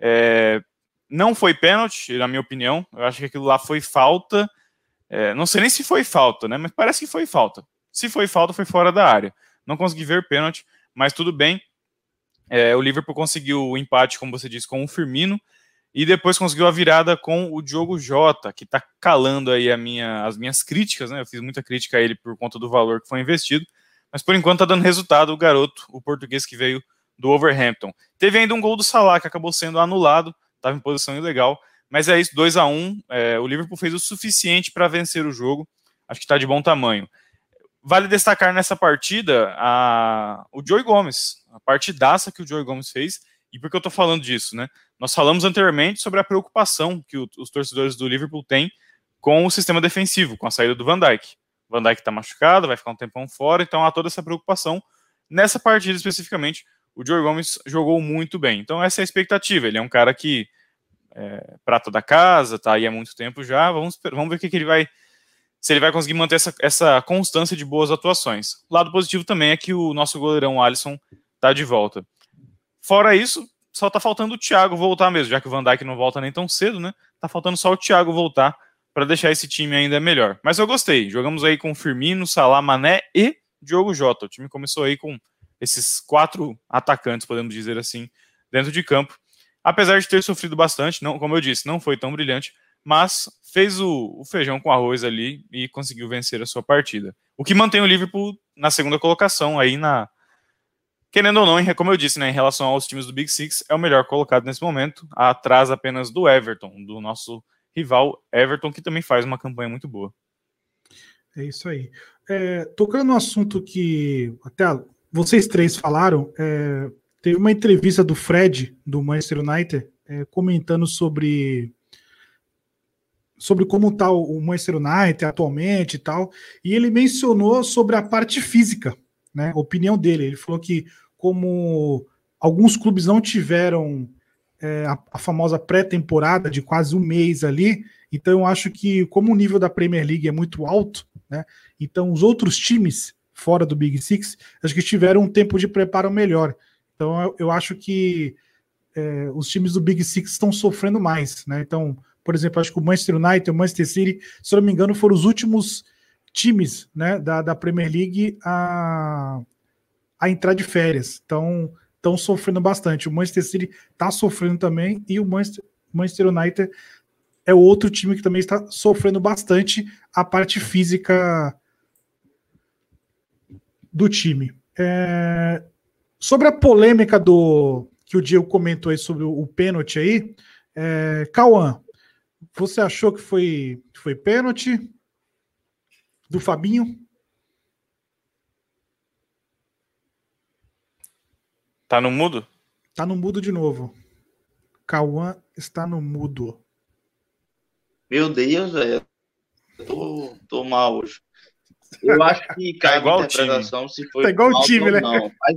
É, não foi pênalti, na minha opinião. Eu acho que aquilo lá foi falta. É, não sei nem se foi falta, né? Mas parece que foi falta. Se foi falta, foi fora da área. Não consegui ver pênalti, mas tudo bem. É, o Liverpool conseguiu o empate, como você disse, com o Firmino e depois conseguiu a virada com o Diogo Jota, que está calando aí minha, as minhas críticas, né? Eu fiz muita crítica a ele por conta do valor que foi investido, mas por enquanto está dando resultado o garoto, o português que veio do Overhampton. Teve ainda um gol do Salah que acabou sendo anulado, estava em posição ilegal, mas é isso, 2 a 1 um, é, O Liverpool fez o suficiente para vencer o jogo, acho que está de bom tamanho. Vale destacar nessa partida a, o Joey Gomes, a partidaça que o Joey Gomes fez. E por que eu estou falando disso, né? Nós falamos anteriormente sobre a preocupação que o, os torcedores do Liverpool têm com o sistema defensivo, com a saída do Van Dijk. Van Dijk está machucado, vai ficar um tempão fora, então há toda essa preocupação. Nessa partida especificamente, o Joey Gomes jogou muito bem. Então essa é a expectativa. Ele é um cara que é, prata da casa, tá aí há muito tempo já. Vamos, vamos ver o que, que ele vai se ele vai conseguir manter essa, essa constância de boas atuações. O lado positivo também é que o nosso goleirão Alisson está de volta. Fora isso, só está faltando o Thiago voltar mesmo, já que o Van Dijk não volta nem tão cedo, né? Tá faltando só o Thiago voltar para deixar esse time ainda melhor. Mas eu gostei. Jogamos aí com Firmino, Salah, Mané e Diogo Jota. O time começou aí com esses quatro atacantes, podemos dizer assim, dentro de campo. Apesar de ter sofrido bastante, não, como eu disse, não foi tão brilhante, mas fez o, o, feijão com arroz ali e conseguiu vencer a sua partida. O que mantém o Liverpool na segunda colocação aí na querendo ou não, como eu disse, né, em relação aos times do Big Six, é o melhor colocado nesse momento, atrás apenas do Everton, do nosso rival Everton, que também faz uma campanha muito boa. É isso aí. É, tocando no assunto que até vocês três falaram, é, teve uma entrevista do Fred, do Manchester United, é, comentando sobre sobre como está o Manchester United atualmente e tal, e ele mencionou sobre a parte física, né? A opinião dele. Ele falou que como alguns clubes não tiveram é, a, a, famosa pré-temporada de quase um mês ali, então eu acho que como o nível da Premier League é muito alto, né? Então os outros times fora do Big Six acho que tiveram um tempo de preparo melhor. Então eu, eu acho que é, os times do Big Six estão sofrendo mais, né? Então por exemplo, acho que o Manchester United, o Manchester City, se não me engano, foram os últimos times né, da, da Premier League a, a entrar de férias. Então, estão sofrendo bastante. O Manchester City está sofrendo também e o Manchester, Manchester United é outro time que também está sofrendo bastante a parte física do time. É... Sobre a polêmica do que o Diego comentou aí sobre o, o pênalti aí, é... Cauã, você achou que foi, foi pênalti do Fabinho? Tá no mudo? Tá no mudo de novo. Cauã está no mudo. Meu Deus, velho. Tô, tô mal hoje. Eu acho que [LAUGHS] cai tá igual a interpretação se foi. Tá igual o time, né? Não. Mas...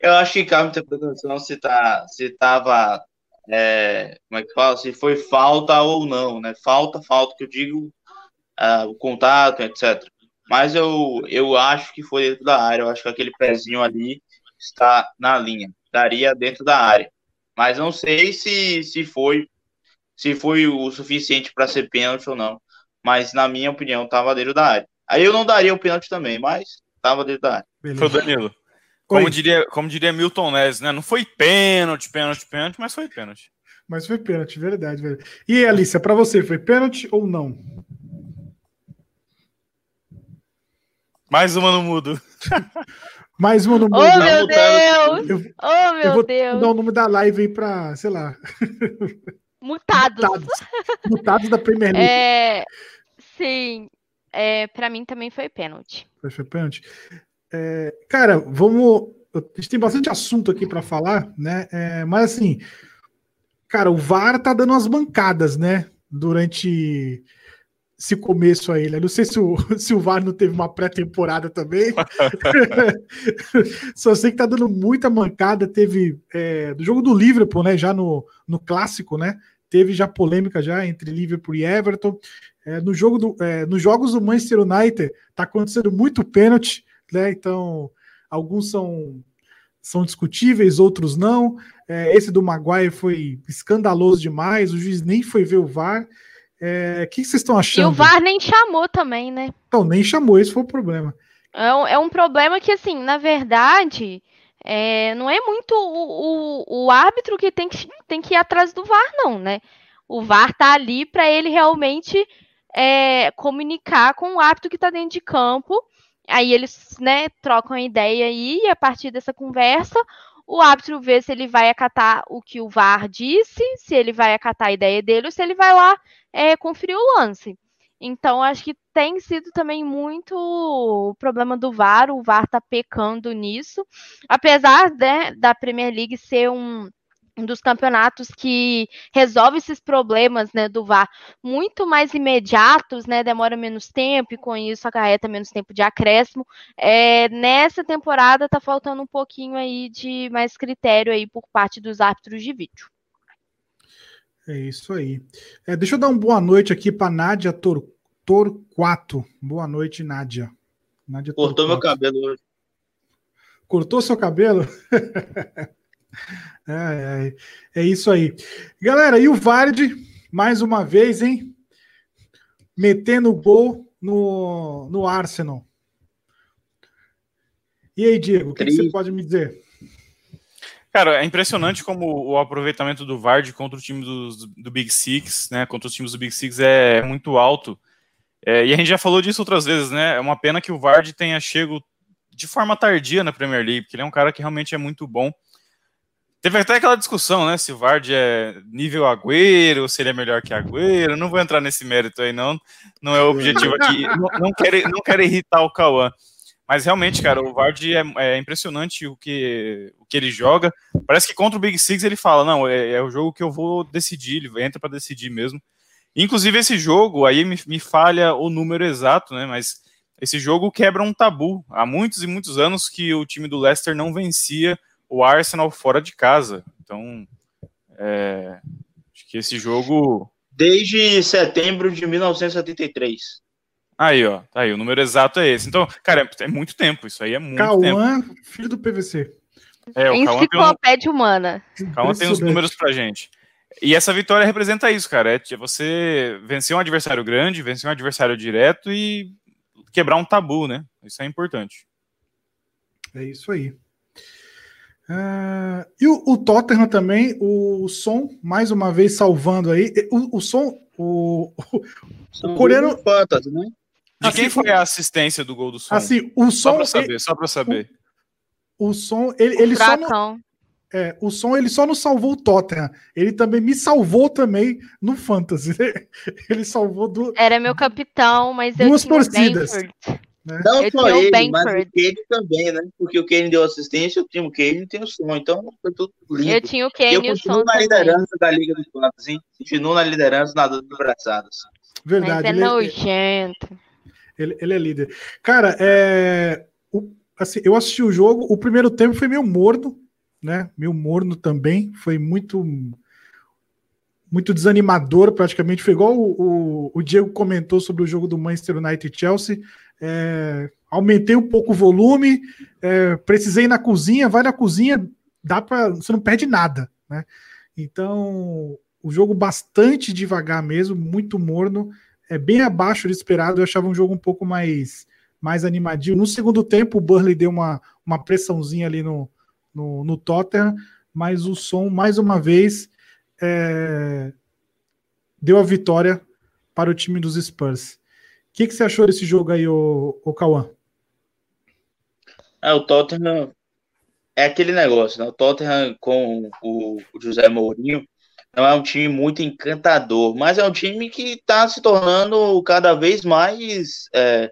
Eu acho que cabe interpretação se tá, se tava, é, como é que fala, se foi falta ou não, né? Falta, falta que eu digo, uh, o contato, etc. Mas eu, eu acho que foi dentro da área. Eu acho que aquele pezinho ali está na linha, estaria dentro da área. Mas não sei se, se foi se foi o suficiente para ser pênalti ou não. Mas na minha opinião, estava dentro da área. Aí eu não daria o pênalti também, mas estava dentro da área. Foi o Danilo. Como diria, como diria Milton Neves, né? Não foi pênalti, pênalti, pênalti, mas foi pênalti. Mas foi pênalti, verdade, verdade. E Alicia, para você, foi pênalti ou não? Mais uma no mudo. [LAUGHS] Mais uma no mudo. Oh, meu Deus! Eu, oh, meu eu vou Deus! dar o nome da live aí para, sei lá. Mutados. [LAUGHS] Mutados, Mutados da Premier League. É, sim, é, para mim também foi pênalti. Foi, pênalti. É, cara, vamos. A gente tem bastante assunto aqui para falar, né? É, mas assim, cara, o VAR tá dando umas bancadas, né? Durante esse começo aí, né? Não sei se o, [LAUGHS] se o VAR não teve uma pré-temporada também. [LAUGHS] Só sei que tá dando muita mancada. Teve é, do jogo do Liverpool, né? Já no, no clássico, né? teve já polêmica já entre Liverpool e Everton. É, no jogo do, é, nos jogos do Manchester United está acontecendo muito pênalti, né? Então alguns são são discutíveis, outros não. É, esse do Maguire foi escandaloso demais, o juiz nem foi ver o VAR. É, o que vocês estão achando? E o VAR nem chamou também, né? Não, nem chamou, esse foi o problema. É um, é um problema que, assim, na verdade, é, não é muito o, o, o, árbitro que tem, que tem que ir atrás do VAR, não, né? O VAR tá ali para ele realmente é, comunicar com o árbitro que está dentro de campo. Aí eles né, trocam a ideia aí, e a partir dessa conversa, o árbitro vê se ele vai acatar o que o VAR disse, se ele vai acatar a ideia dele, ou se ele vai lá é, conferir o lance. Então, acho que tem sido também muito o problema do VAR, o VAR tá pecando nisso, apesar né, da Premier League ser um, um dos campeonatos que resolve esses problemas né, do VAR muito mais imediatos, né, demora menos tempo e com isso acarreta menos tempo de acréscimo. É, nessa temporada está faltando um pouquinho aí de mais critério aí por parte dos árbitros de vídeo. É isso aí. É, deixa eu dar uma boa noite aqui para Nádia Tor Torquato. Boa noite, Nádia. Nádia Cortou Torquato. meu cabelo hoje. Cortou seu cabelo? [LAUGHS] é, é, é, isso aí. Galera, e o Vardy, mais uma vez, hein? Metendo gol no, no Arsenal. E aí, Diego, o que, que você pode me dizer? Cara, é impressionante como o aproveitamento do Vard contra o time do, do Big Six, né? Contra os times do Big Six é muito alto. É, e a gente já falou disso outras vezes, né? É uma pena que o Vard tenha chego de forma tardia na Premier League, porque ele é um cara que realmente é muito bom. Teve até aquela discussão, né? Se o Vard é nível Agüero, se ele é melhor que Agüero. Não vou entrar nesse mérito aí, não. Não é o objetivo aqui. não, não, quero, não quero irritar o Cauã. Mas realmente, cara, o Vard é, é, impressionante o que, o que ele joga. Parece que contra o Big Six ele fala: não, é, é o jogo que eu vou decidir, ele entra para decidir mesmo. Inclusive, esse jogo, aí me, me falha o número exato, né? Mas esse jogo quebra um tabu. Há muitos e muitos anos que o time do Leicester não vencia o Arsenal fora de casa. Então, é, acho que esse jogo. Desde setembro de 1973. Aí, ó, tá aí, o número exato é esse. Então, cara, é, é muito tempo, isso aí é muito Cauã, tempo. filho do PVC. É, o Enciclopédia um... humana. Cauã tem os números pra gente. E essa vitória representa isso, cara. É você vencer um adversário grande, vencer um adversário direto e quebrar um tabu, né? Isso é importante. É isso aí. Uh, e o, o, Tottenham também, o, o, som, mais uma vez salvando aí. O, o som, o, o, o coreano. Fantasy, né? De assim, quem foi a assistência do gol do som? Assim, o som. Só para saber, só para saber. O, o, som, ele, ele só não, é, o som ele só não salvou o Tottenham, ele também me salvou também no Fantasy. [LAUGHS] Ele salvou do. Era meu capitão, mas duas eu torcidas. Né? Não eu só ele, mas o Kane também, né? Porque o Kane deu assistência, o time Kane tem o som, então foi tudo lindo. Eu tinha o Kane e o som na liderança da Liga dos Fantasy, continuo na liderança nadando de braçadas. Verdade. Mas é ele é- nojento. Ele, ele, é líder. Cara, é, o, assim, eu assisti o jogo, o primeiro tempo foi meio morno, né? Meio morno também, foi muito muito desanimador, praticamente. Foi igual o, o, o Diego comentou sobre o jogo do Manchester United e Chelsea. É, aumentei um pouco o volume, é, precisei ir na cozinha, vai na cozinha, dá para você não perde nada, né? Então, o jogo bastante devagar mesmo, muito morno, é bem abaixo do esperado. Eu achava um jogo um pouco mais mais animadinho. No segundo tempo, o Burley deu uma, uma pressãozinha ali no, no, no Tottenham, mas o som, mais uma vez, é, deu a vitória para o time dos Spurs. Que, que você achou desse jogo aí, o, o Cauã? É, o Tottenham é aquele negócio, né? O Tottenham com o, o José Mourinho não é um time muito encantador, mas é um time que está se tornando cada vez mais é,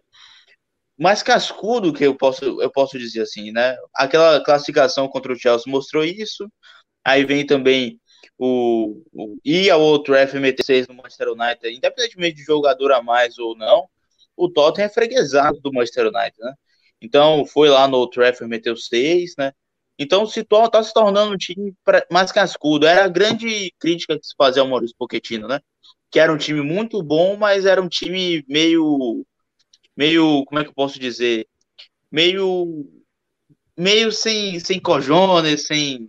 mais cascudo que eu posso, eu posso dizer assim, né? Aquela classificação contra o Chelsea mostrou isso. Aí vem também o, o a outro FMT6 no Manchester United, independentemente de jogador a mais ou não, o Tottenham é freguesado do Manchester United, né? Então foi lá no Trafford meteu 6, né? Então se está se tornando um time mais cascudo. Era a grande crítica que se fazia ao Maurício Pochettino, né? Que era um time muito bom, mas era um time meio, meio, como é que eu posso dizer, meio, meio sem, sem cojones, sem,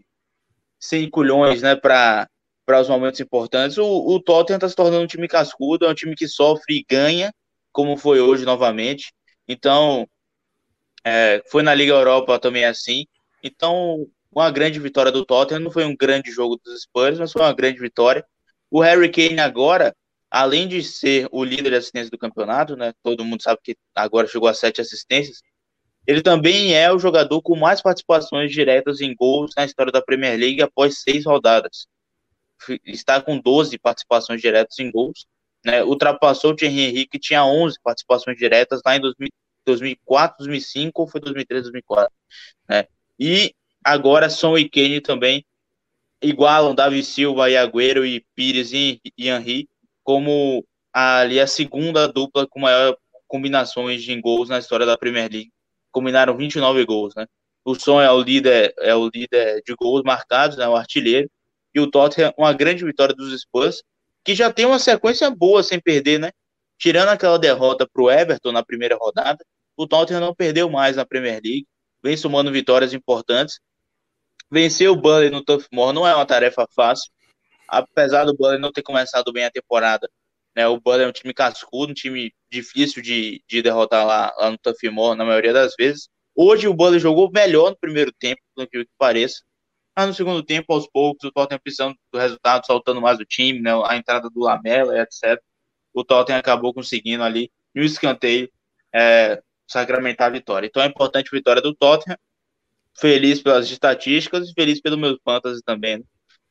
sem culhões, né? Para para os momentos importantes. O, o Tottenham está se tornando um time cascudo, é um time que sofre e ganha, como foi hoje novamente. Então, é, foi na Liga Europa também assim. Então, uma grande vitória do Tottenham. Não foi um grande jogo dos Spurs, mas foi uma grande vitória. O Harry Kane agora, além de ser o líder de assistência do campeonato, né? Todo mundo sabe que agora chegou a sete assistências. Ele também é o jogador com mais participações diretas em gols na história da Premier League após seis rodadas está com 12 participações diretas em gols, né? Ultrapassou o Thierry Henry, que tinha 11 participações diretas lá em 2004, 2005 ou foi 2003, 2004, né? E agora Son e Kane também igualam Davi Silva e Agüero e Pires e Henry como ali a segunda dupla com maior combinações de gols na história da Premier League. Combinaram 29 gols, né? O Son é o líder, é o líder de gols marcados, né, o artilheiro, e o Tottenham uma grande vitória dos Spurs, que já tem uma sequência boa sem perder, né? Tirando aquela derrota para o Everton na primeira rodada, o Tottenham não perdeu mais na Premier League, vem somando vitórias importantes. Vencer o Burnley no Turf Moor não é uma tarefa fácil, apesar do Burnley não ter começado bem a temporada. Né? O Burnley é um time cascudo, um time difícil de, de derrotar lá, lá no Moor na maioria das vezes. Hoje o Burnley jogou melhor no primeiro tempo, do que pareça, mas no segundo tempo, aos poucos, o Tottenham precisando do resultado, saltando mais o time, né, a entrada do Lamela, etc. O Tottenham acabou conseguindo ali, no escanteio, é, sacramentar a vitória. Então é importante a vitória do Tottenham. Feliz pelas estatísticas e feliz pelo meu fantasy também. Né?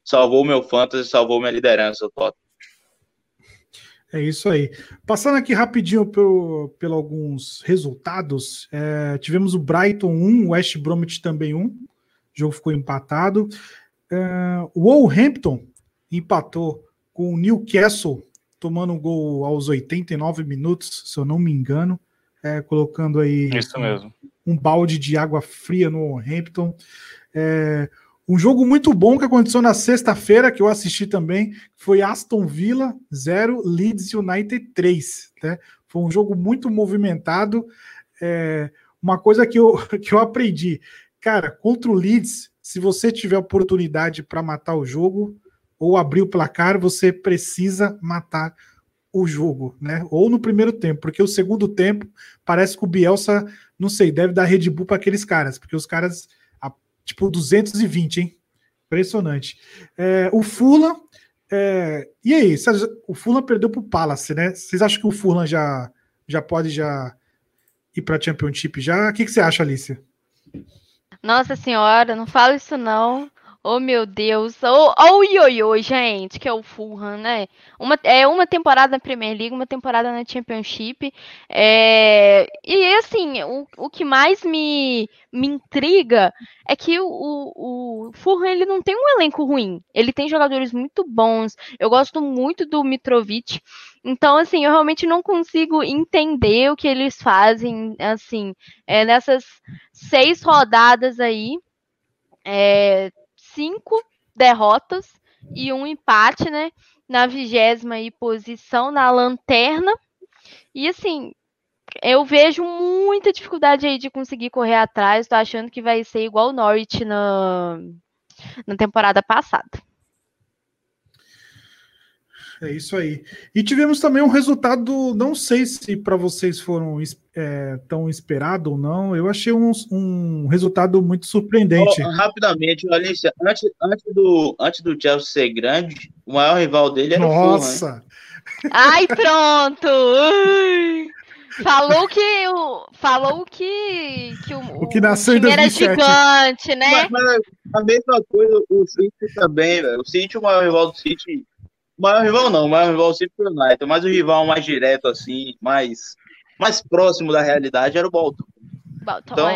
Salvou o meu fantasy, salvou minha liderança, o Tottenham. É isso aí. Passando aqui rapidinho pelo, pelo alguns resultados, é, tivemos o Brighton 1, o West Bromwich também 1. O jogo ficou empatado. Uh, o Wolverhampton empatou com o Newcastle, tomando um gol aos 89 minutos, se eu não me engano. É, colocando aí. Um, um balde de água fria no Wolverhampton. É, um jogo muito bom que aconteceu na sexta-feira, que eu assisti também, foi Aston Villa 0, Leeds United 3. Né? Foi um jogo muito movimentado. É, uma coisa que eu, [LAUGHS] que eu aprendi: Cara, contra o Leeds, se você tiver oportunidade para matar o jogo ou abrir o placar, você precisa matar o jogo, né? Ou no primeiro tempo, porque o segundo tempo parece que o Bielsa, não sei, deve dar Red Bull para aqueles caras, porque os caras, tipo, 220, hein? Impressionante. É, o Fula, é, e aí? O Fula perdeu para o Palace, né? Vocês acham que o Fula já, já pode já ir para a Championship já? O que, que você acha, Alicia? Nossa senhora, não fala isso não. Oh, meu Deus. Oh, oh, o ioiô, gente, que é o Fulham, né? Uma, é uma temporada na Premier League, uma temporada na Championship. É... E, assim, o, o que mais me, me intriga é que o, o, o Fulham, ele não tem um elenco ruim. Ele tem jogadores muito bons. Eu gosto muito do Mitrovic. Então, assim, eu realmente não consigo entender o que eles fazem, assim, é, nessas seis rodadas aí. É, cinco derrotas e um empate, né? Na vigésima posição, na lanterna. E assim, eu vejo muita dificuldade aí de conseguir correr atrás. Tô achando que vai ser igual o Norwich na, na temporada passada. É isso aí. E tivemos também um resultado, não sei se para vocês foram é, tão esperado ou não. Eu achei um, um resultado muito surpreendente. Oh, rapidamente, Alicia, antes, antes, do, antes do Chelsea ser grande, o maior rival dele era Nossa. o Fulham. Ai, pronto! Falou que o falou que, que o, o que nasceu o era gigante, né? Mas, mas, a mesma coisa o City também, velho. O City, o maior rival do City, o maior rival não, o maior rival sempre foi o United, mas o rival mais direto, assim, mais, mais próximo da realidade era o Bolton. Bolton então,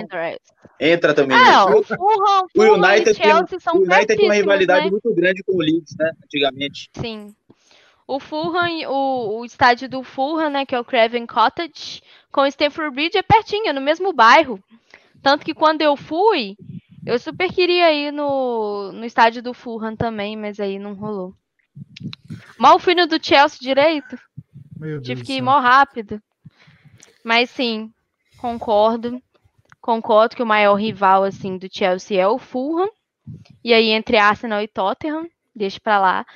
entra também. Ah, o, Fulham, o United, tem, o United tem uma rivalidade né? muito grande com o Leeds, né, antigamente. Sim. O Fulham, o, o estádio do Fulham, né, que é o Craven Cottage, com o Stamford Bridge é pertinho, no mesmo bairro. Tanto que quando eu fui, Eu super queria ir no, no estádio do Fulham também, mas aí não rolou. Mal fui no do Chelsea direito. Tive que ir mó rápido. Mas sim, concordo. Concordo que o maior rival assim do Chelsea é o Fulham. E aí entre Arsenal e Tottenham, deixa para lá.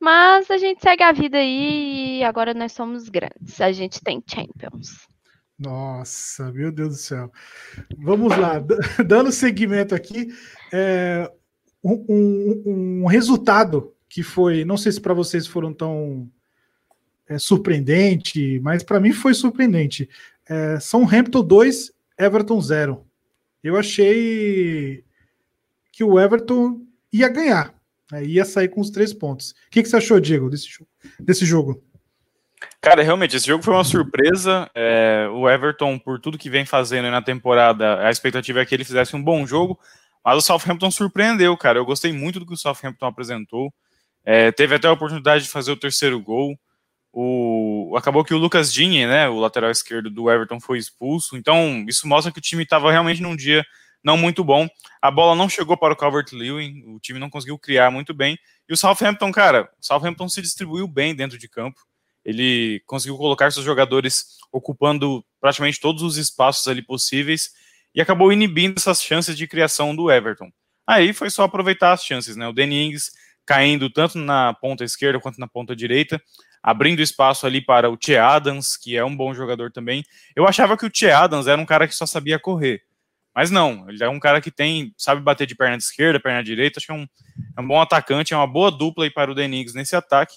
Mas a gente segue a vida aí e agora nós somos grandes. A gente tem Champions. Nossa, meu Deus do céu. Vamos lá, [LAUGHS] dando seguimento aqui, é, um, um, um, resultado que foi, não sei se para vocês foram tão é, surpreendente, mas para mim foi surpreendente. É, São Hampton 2, Everton 0. Eu achei que o Everton ia ganhar, né, ia sair com os três pontos. O que, que você achou, Diego, desse? Desse jogo? Cara, realmente, esse jogo foi uma surpresa. É, o Everton, por tudo que vem fazendo na temporada, a expectativa é que ele fizesse um bom jogo, mas o Southampton surpreendeu, cara. Eu gostei muito do que o Southampton apresentou. É, teve até a oportunidade de fazer o terceiro gol. O, acabou que o Lucas Digne, né, o lateral esquerdo do Everton, foi expulso. Então, isso mostra que o time estava realmente num dia não muito bom. A bola não chegou para o Calvert-Lewin, o time não conseguiu criar muito bem. E o Southampton, cara, o Southampton se distribuiu bem dentro de campo. Ele conseguiu colocar seus jogadores ocupando praticamente todos os espaços ali possíveis e acabou inibindo essas chances de criação do Everton. Aí foi só aproveitar as chances, né? O Danny Ings caindo tanto na ponta esquerda quanto na ponta direita, abrindo espaço ali para o Che Adams, que é um bom jogador também. Eu achava que o Che Adams era um cara que só sabia correr. Mas não, ele é um cara que tem, sabe bater de perna esquerda, perna direita, acho que é um, é um bom atacante, é uma boa dupla aí para o Deniggs nesse ataque.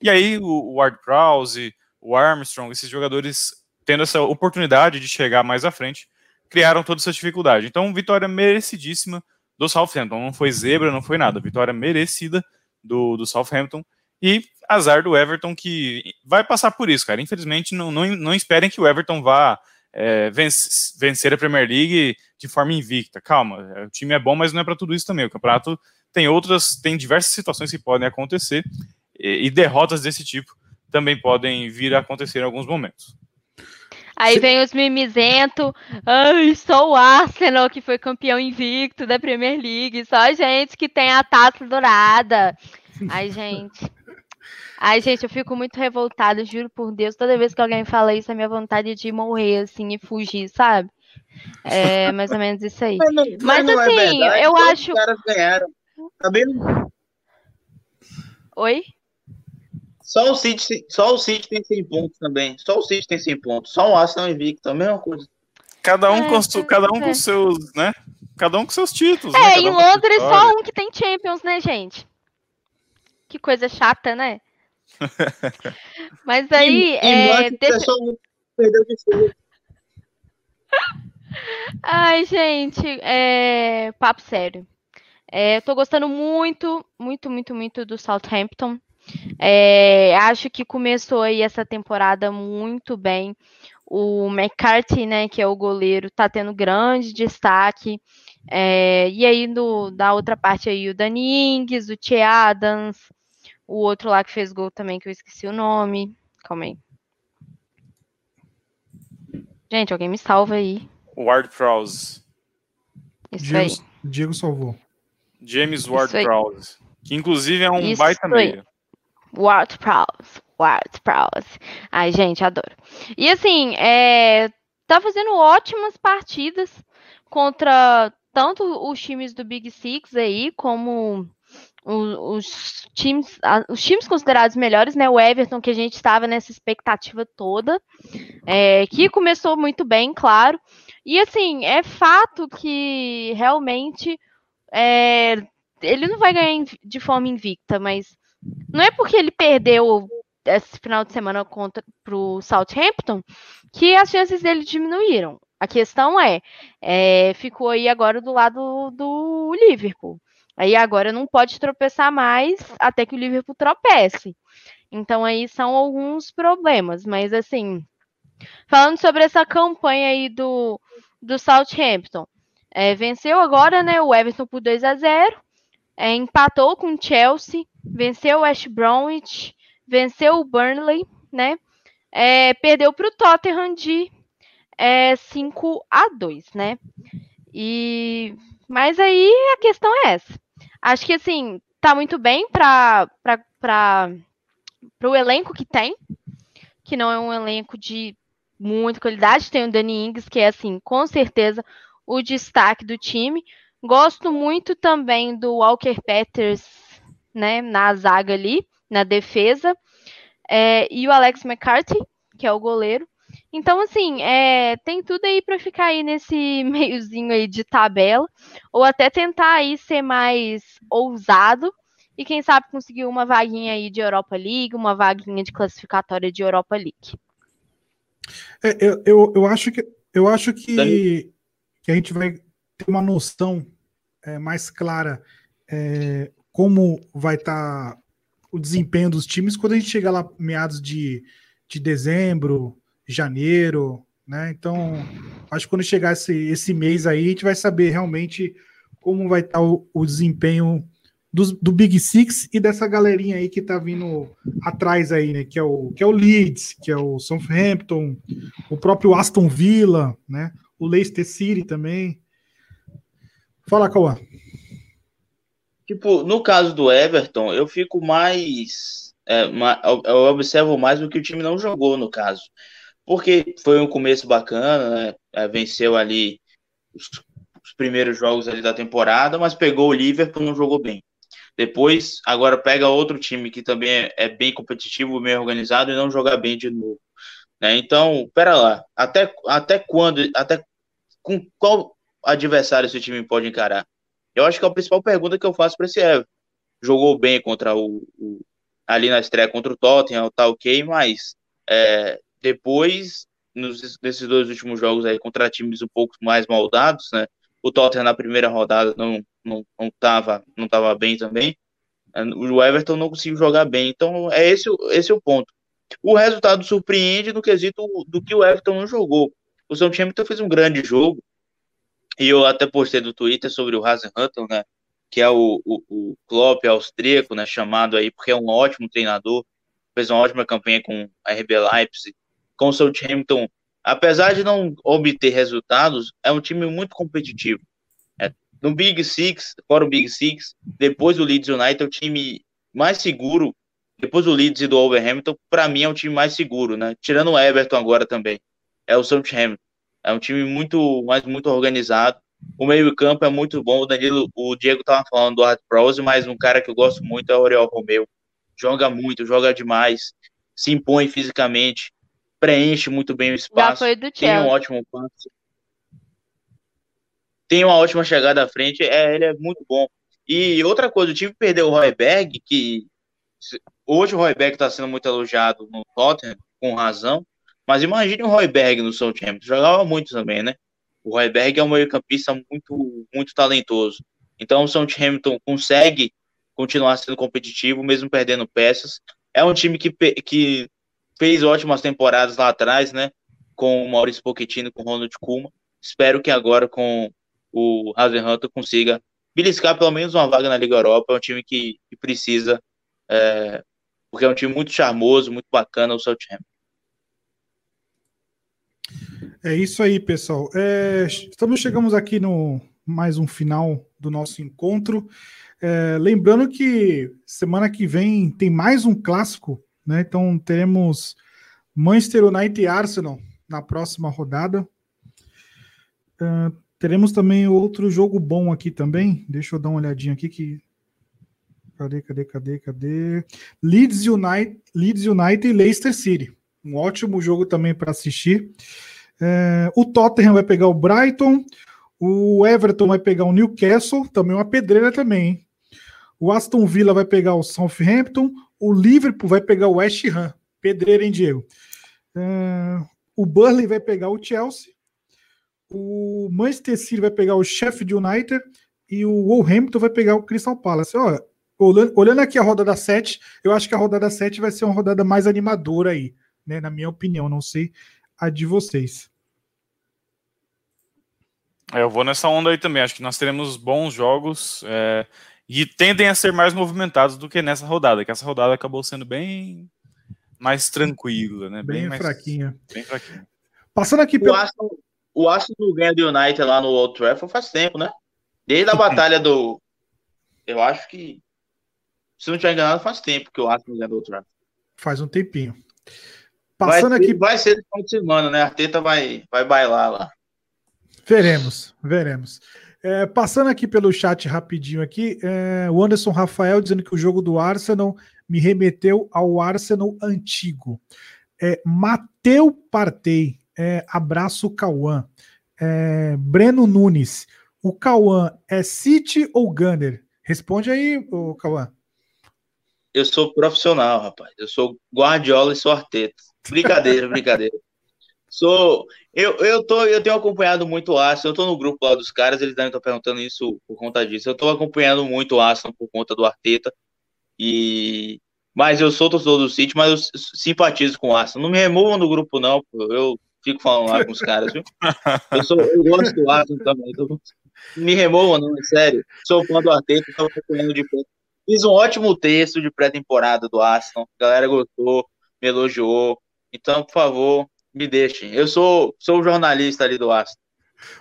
E aí o, Ward Prowse, o Armstrong, esses jogadores tendo essa oportunidade de chegar mais à frente, criaram toda essa dificuldade. Então, vitória merecidíssima do Southampton. Não foi zebra, não foi nada. Vitória merecida do, do Southampton. E azar do Everton, que vai passar por isso, cara. Infelizmente, não, não, não esperem que o Everton vá é, vencer a Premier League de forma invicta. Calma, o time é bom, mas não é para tudo isso também. O campeonato tem outras, tem diversas situações que podem acontecer e, e derrotas desse tipo também podem vir a acontecer em alguns momentos. Aí vem os mimizento, ai, só o Arsenal que foi campeão invicto da Premier League, só a gente que tem a taça dourada. Ai, gente. Ai, gente, eu fico muito revoltada, juro por Deus. Toda vez que alguém fala isso, a minha vontade de morrer, assim, e fugir, sabe? É mais ou menos isso aí. Mas, não, mas, mas é assim, é eu acho. Os caras ganharam. Tá bem... Oi? Só o City, só o City tem 100 pontos também. Só o City tem 100 pontos. Só o Arsenal invicto, a mesma coisa. Cada um, é, com, cada um é. com seus, né? Cada um com seus títulos. É, né? em um Londres só um que tem Champions, né, gente? Que coisa chata, né? [LAUGHS] Mas aí. E, é, e deixa... [LAUGHS] Ai, gente, é... papo sério. É, eu tô gostando muito, muito, muito, muito do Southampton. É, acho que começou aí essa temporada muito bem. O McCarthy, né, que é o goleiro, tá tendo grande destaque. É, e aí, no, da outra parte aí, o Dani Ings, o Che Adams, o outro lá que fez gol também, que eu esqueci o nome. Calma aí. Gente, alguém me salva aí. Ward Prowse. Isso Diego, aí. Diego salvou. James Ward Prowse. Que inclusive é um Isso baita meia. Ward Prowse, Ward Prowse. Ai, gente, adoro. E assim, é, tá fazendo ótimas partidas contra tanto os times do Big Six aí, como os, os, times, os times considerados melhores, né? O Everton, que a gente estava nessa expectativa toda, é, que começou muito bem, claro. E assim, é fato que realmente é, ele não vai ganhar de forma invicta, mas não é porque ele perdeu esse final de semana contra o Southampton que as chances dele diminuíram. A questão é, é, ficou aí agora do lado do Liverpool. Aí agora não pode tropeçar mais até que o Liverpool tropece. Então aí são alguns problemas, mas assim, falando sobre essa campanha aí do, do Southampton, é, venceu agora, né, o Everton por 2 a 0, é, empatou com o Chelsea, venceu o West Bromwich, venceu o Burnley, né? É, perdeu para o Tottenham de é, 5 a 2, né? E Mas aí a questão é essa. Acho que assim, tá muito bem para o elenco que tem, que não é um elenco de muita qualidade. Tem o Dani Ings, que é assim, com certeza o destaque do time. Gosto muito também do Walker Peters, né, na zaga ali, na defesa. É, e o Alex McCarthy, que é o goleiro. Então, assim, é, tem tudo aí para ficar aí nesse [LAUGHS] meiozinho aí de tabela, ou até tentar aí ser mais ousado e quem sabe conseguir uma vaguinha aí de Europa League, uma vaguinha de classificatória de Europa League. É, eu, eu, eu, acho que eu acho que, que a gente vai ter uma noção é, mais clara é, como vai estar tá o desempenho dos times quando a gente chegar lá meados de, de dezembro, janeiro, né? Então, acho que quando chegar esse, esse mês aí, a gente vai saber realmente como vai estar tá o, o desempenho do, do, Big Six e dessa galerinha aí que tá vindo atrás aí, né? Que é o, que é o Leeds, que é o Southampton, o próprio Aston Villa, né? O Leicester City também. Fala, Cauã. Tipo, no caso do Everton, eu fico mais. É, eu observo mais o que o time não jogou, no caso. Porque foi um começo bacana, né? É, venceu ali os, os primeiros jogos ali da temporada, mas pegou o Liverpool não jogou bem. Depois, agora pega outro time que também é, é bem competitivo, bem organizado e não joga bem de novo. Né? Então, pera lá, até, até quando, até com qual adversário esse time pode encarar? Eu acho que é a principal pergunta que eu faço para esse Everton. Jogou bem contra o, o, ali na estreia contra o Tottenham, tá ok, mas é, depois, nos, nesses dois últimos jogos aí contra times um pouco mais moldados, né? O Tottenham na primeira rodada não, não, não, tava, não tava bem também. O Everton não conseguiu jogar bem. Então, é esse, esse é o ponto. O resultado surpreende no quesito do que o Everton não jogou. O Southampton fez um grande jogo. E eu até postei no Twitter sobre o Hasenhutton, né? Que é o, o, o Klopp austríaco, né? Chamado aí, porque é um ótimo treinador. Fez uma ótima campanha com a RB Leipzig. Com o Southampton, apesar de não obter resultados, é um time muito competitivo no Big Six, fora o Big Six, depois do Leeds United, é o time mais seguro, depois do Leeds e do Wolverhampton, para mim é o time mais seguro, né? Tirando o Everton agora também. É o Southampton. É um time muito, mais muito organizado. O meio-campo é muito bom. O Danilo, o Diego tava falando do Art Prose, mas um cara que eu gosto muito é o Oriol Romeu. Joga muito, joga demais, se impõe fisicamente, preenche muito bem o espaço. Já foi do tem um ótimo passe tem uma ótima chegada à frente, é, ele é muito bom. E outra coisa, o time perdeu o Royberg, que hoje o Royberg está sendo muito elogiado no Tottenham, com razão, mas imagine o Royberg no Southampton, jogava muito também, né? O Royberg é um meio-campista muito, muito talentoso. Então o Southampton consegue continuar sendo competitivo, mesmo perdendo peças. É um time que, que fez ótimas temporadas lá atrás, né? Com o Maurício Pochettino, com o Ronald Koeman. Espero que agora com o Hasenhutl consiga beliscar pelo menos uma vaga na Liga Europa. É um time que, que precisa, é, porque é um time muito charmoso, muito bacana, o Southampton. É isso aí, pessoal. É, estamos chegamos aqui no mais um final do nosso encontro. É, lembrando que semana que vem tem mais um clássico, né? Então teremos Manchester United e Arsenal na próxima rodada. Uh, Teremos também outro jogo bom aqui também. Deixa eu dar uma olhadinha aqui que. Cadê, cadê, cadê, cadê? Leeds United, Leeds United e Leicester City. Um ótimo jogo também para assistir. É, o Tottenham vai pegar o Brighton. O Everton vai pegar o Newcastle. Também uma pedreira também, hein? O Aston Villa vai pegar o Southampton. O Liverpool vai pegar o West Ham. Pedreira, hein, Diego? É, o Burnley vai pegar o Chelsea o Manchester City vai pegar o Sheffield United e o Wolverhampton vai pegar o Crystal Palace. Olha, olhando aqui a rodada 7, eu acho que a rodada 7 vai ser uma rodada mais animadora aí, né? Na minha opinião, não sei a de vocês. É, eu vou nessa onda aí também. Acho que nós teremos bons jogos é, e tendem a ser mais movimentados do que nessa rodada, que essa rodada acabou sendo bem mais tranquila, né? Bem, bem mais, fraquinha. Bem fraquinha. Passando aqui pelo. O Arsenal ganha do United lá no Old Trafford faz tempo, né? Desde a [LAUGHS] batalha do. Eu acho que. Se não tiver enganado, faz tempo que o Arsenal ganhou o draft. Faz um tempinho. Passando vai, aqui. Vai ser no final de semana, né? A Arteta vai, vai bailar lá. Veremos, veremos. É, passando aqui pelo chat rapidinho aqui, é, o Anderson Rafael dizendo que o jogo do Arsenal me remeteu ao Arsenal antigo. É, Mateu Partei, é, abraço Cauã. É, Breno Nunes, o Cauã é City ou Gunner? Responde aí, Cauã. Eu sou profissional, rapaz. Eu sou Guardiola e sou Arteta. Brincadeira, brincadeira. Sou. Eu, eu, tô, eu tenho acompanhado muito o Arsenal. Eu tô no grupo lá dos caras, eles devem estar perguntando isso por conta disso. Eu tô acompanhando muito o Arsenal por conta do Arteta. E. Mas eu sou torcedor do City, mas eu simpatizo com o Arsenal. Não me removam do grupo, não. Pô. Eu fico falando lá com os caras, viu? Eu, sou, eu gosto do Arsenal também. Me removam, não, é sério. Sou fã do Arteta, estou acompanhando de perto. Fiz um ótimo texto de pré-temporada do Arsenal. A galera gostou, me elogiou. Então, por favor, me deixem. Eu sou, sou o jornalista ali do Arsenal.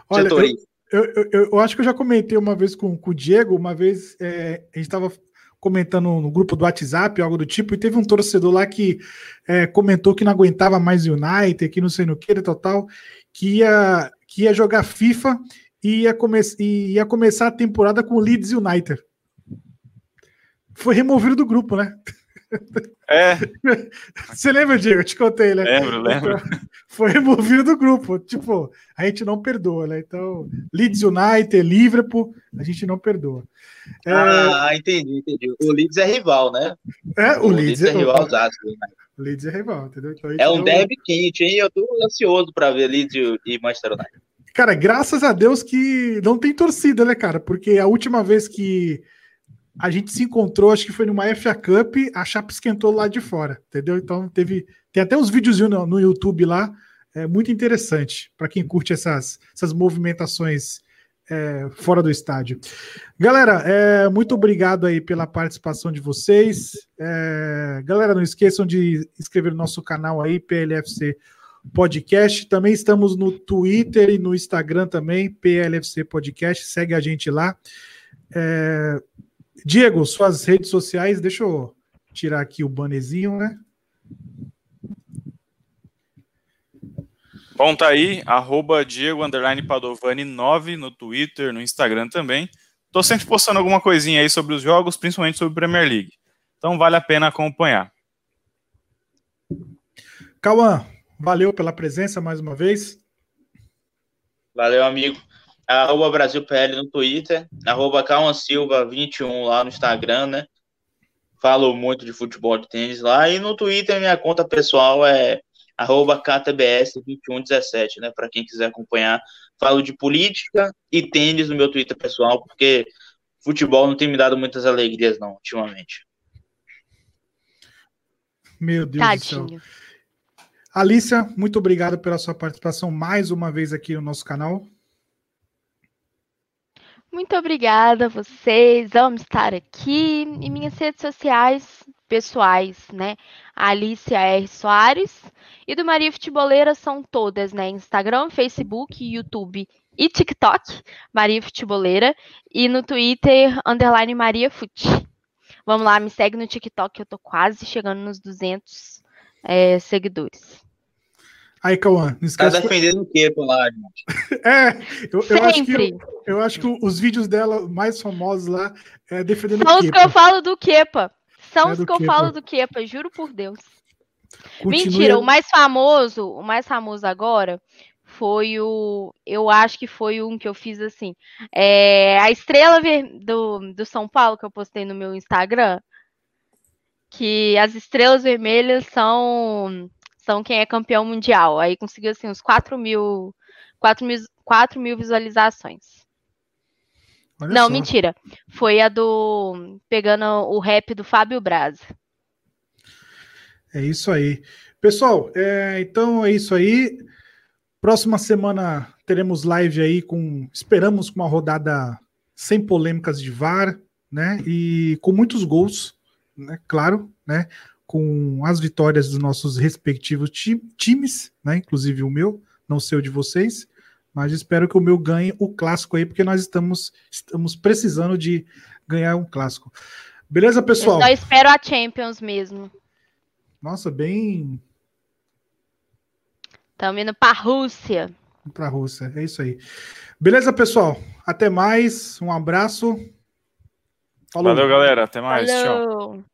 Olha, eu, eu, eu, eu, acho que eu já comentei uma vez com, com o Diego, uma vez é, a gente estava comentando no grupo do WhatsApp, algo do tipo, e teve um torcedor lá que é, comentou que não aguentava mais United, que não sei no que, total, que ia, que ia jogar FIFA e ia, come e ia começar a temporada com o Leeds United. Foi removido do grupo, né? É. [LAUGHS] Você lembra, Diego? Eu te contei, né? Lembro, lembro. Foi removido do grupo. Tipo, a gente não perdoa, né? Então, Leeds United, Liverpool, a gente não perdoa. É... Ah, entendi, entendi. O Leeds é rival, né? É, o, o Leeds, Leeds, é, é rival né? O Leeds é rival, entendeu? Então, é um derby quente, hein? Eu tô ansioso para ver Leeds e Manchester United. Cara, graças a Deus que não tem torcida, né, cara? Porque a última vez que a gente se encontrou, acho que foi numa FA Cup, a chapa esquentou lá de fora, entendeu? Então teve. Tem até uns vídeos no, no YouTube lá, é muito interessante para quem curte essas, essas movimentações é, fora do estádio. Galera, é, muito obrigado aí pela participação de vocês. É, galera, não esqueçam de inscrever no nosso canal aí, PLFC Podcast. Também estamos no Twitter e no Instagram também, PLFC Podcast. Segue a gente lá. É, Diego, suas redes sociais, deixa eu tirar aqui o banezinho, né? Bom, tá aí, arroba Diego Padovani 9 no Twitter, no Instagram também. Tô sempre postando alguma coisinha aí sobre os jogos, principalmente sobre Premier League. Então vale a pena acompanhar. Cauã, valeu pela presença mais uma vez. Valeu, amigo arroba BrasilPL no Twitter, arroba Calma Silva 21 lá no Instagram, né? Falo muito de futebol de tênis lá. E no Twitter, minha conta pessoal é arroba KTBS2117, né? Para quem quiser acompanhar. Falo de política e tênis no meu Twitter pessoal, porque futebol não tem me dado muitas alegrias, não, ultimamente. Meu Deus Tadinho. do céu. Alícia, muito obrigado pela sua participação mais uma vez aqui no nosso canal. Muito obrigada a vocês. Amo estar aqui. E minhas redes sociais pessoais, né? Alicia R. Soares e do Maria Futeboleira são todas, né? Instagram, Facebook, YouTube e TikTok, Maria Futeboleira. E no Twitter, underline Maria Fute. Vamos lá, me segue no TikTok, eu tô quase chegando nos 200 é, seguidores. Aí, Cauã, não tá esquece. Tá defendendo o quê por lá, gente? é, eu, eu, acho que, eu, acho que os vídeos dela mais famosos lá é defendendo São o São os que eu falo do Kepa. São é os que eu falo do Kepa, juro por Deus. Continue... Mentira, o mais famoso, o mais famoso agora foi o. Eu acho que foi um que eu fiz assim. É, a estrela do, do São Paulo que eu postei no meu Instagram. Que as estrelas vermelhas são são quem é campeão mundial. Aí conseguiu assim uns 4 mil, 4 mil, 4 mil visualizações. Olha Não, só. mentira. Foi a do. Pegando o rap do Fábio Braz. É isso aí. Pessoal, é, então é isso aí. Próxima semana teremos live aí com. Esperamos com uma rodada sem polêmicas de VAR, né? E com muitos gols, né? Claro, né? Com as vitórias dos nossos respectivos ti times, né? Inclusive o meu, não sei o de vocês, Mas espero que o meu ganhe o clássico aí, porque nós estamos, estamos precisando de ganhar um clássico. Beleza, pessoal? Eu só espero a Champions mesmo. Nossa, bem. Estamos indo para a Rússia. Para a Rússia, é isso aí. Beleza, pessoal? Até mais, um abraço. Falou. Valeu, galera. Até mais. Falou. Tchau.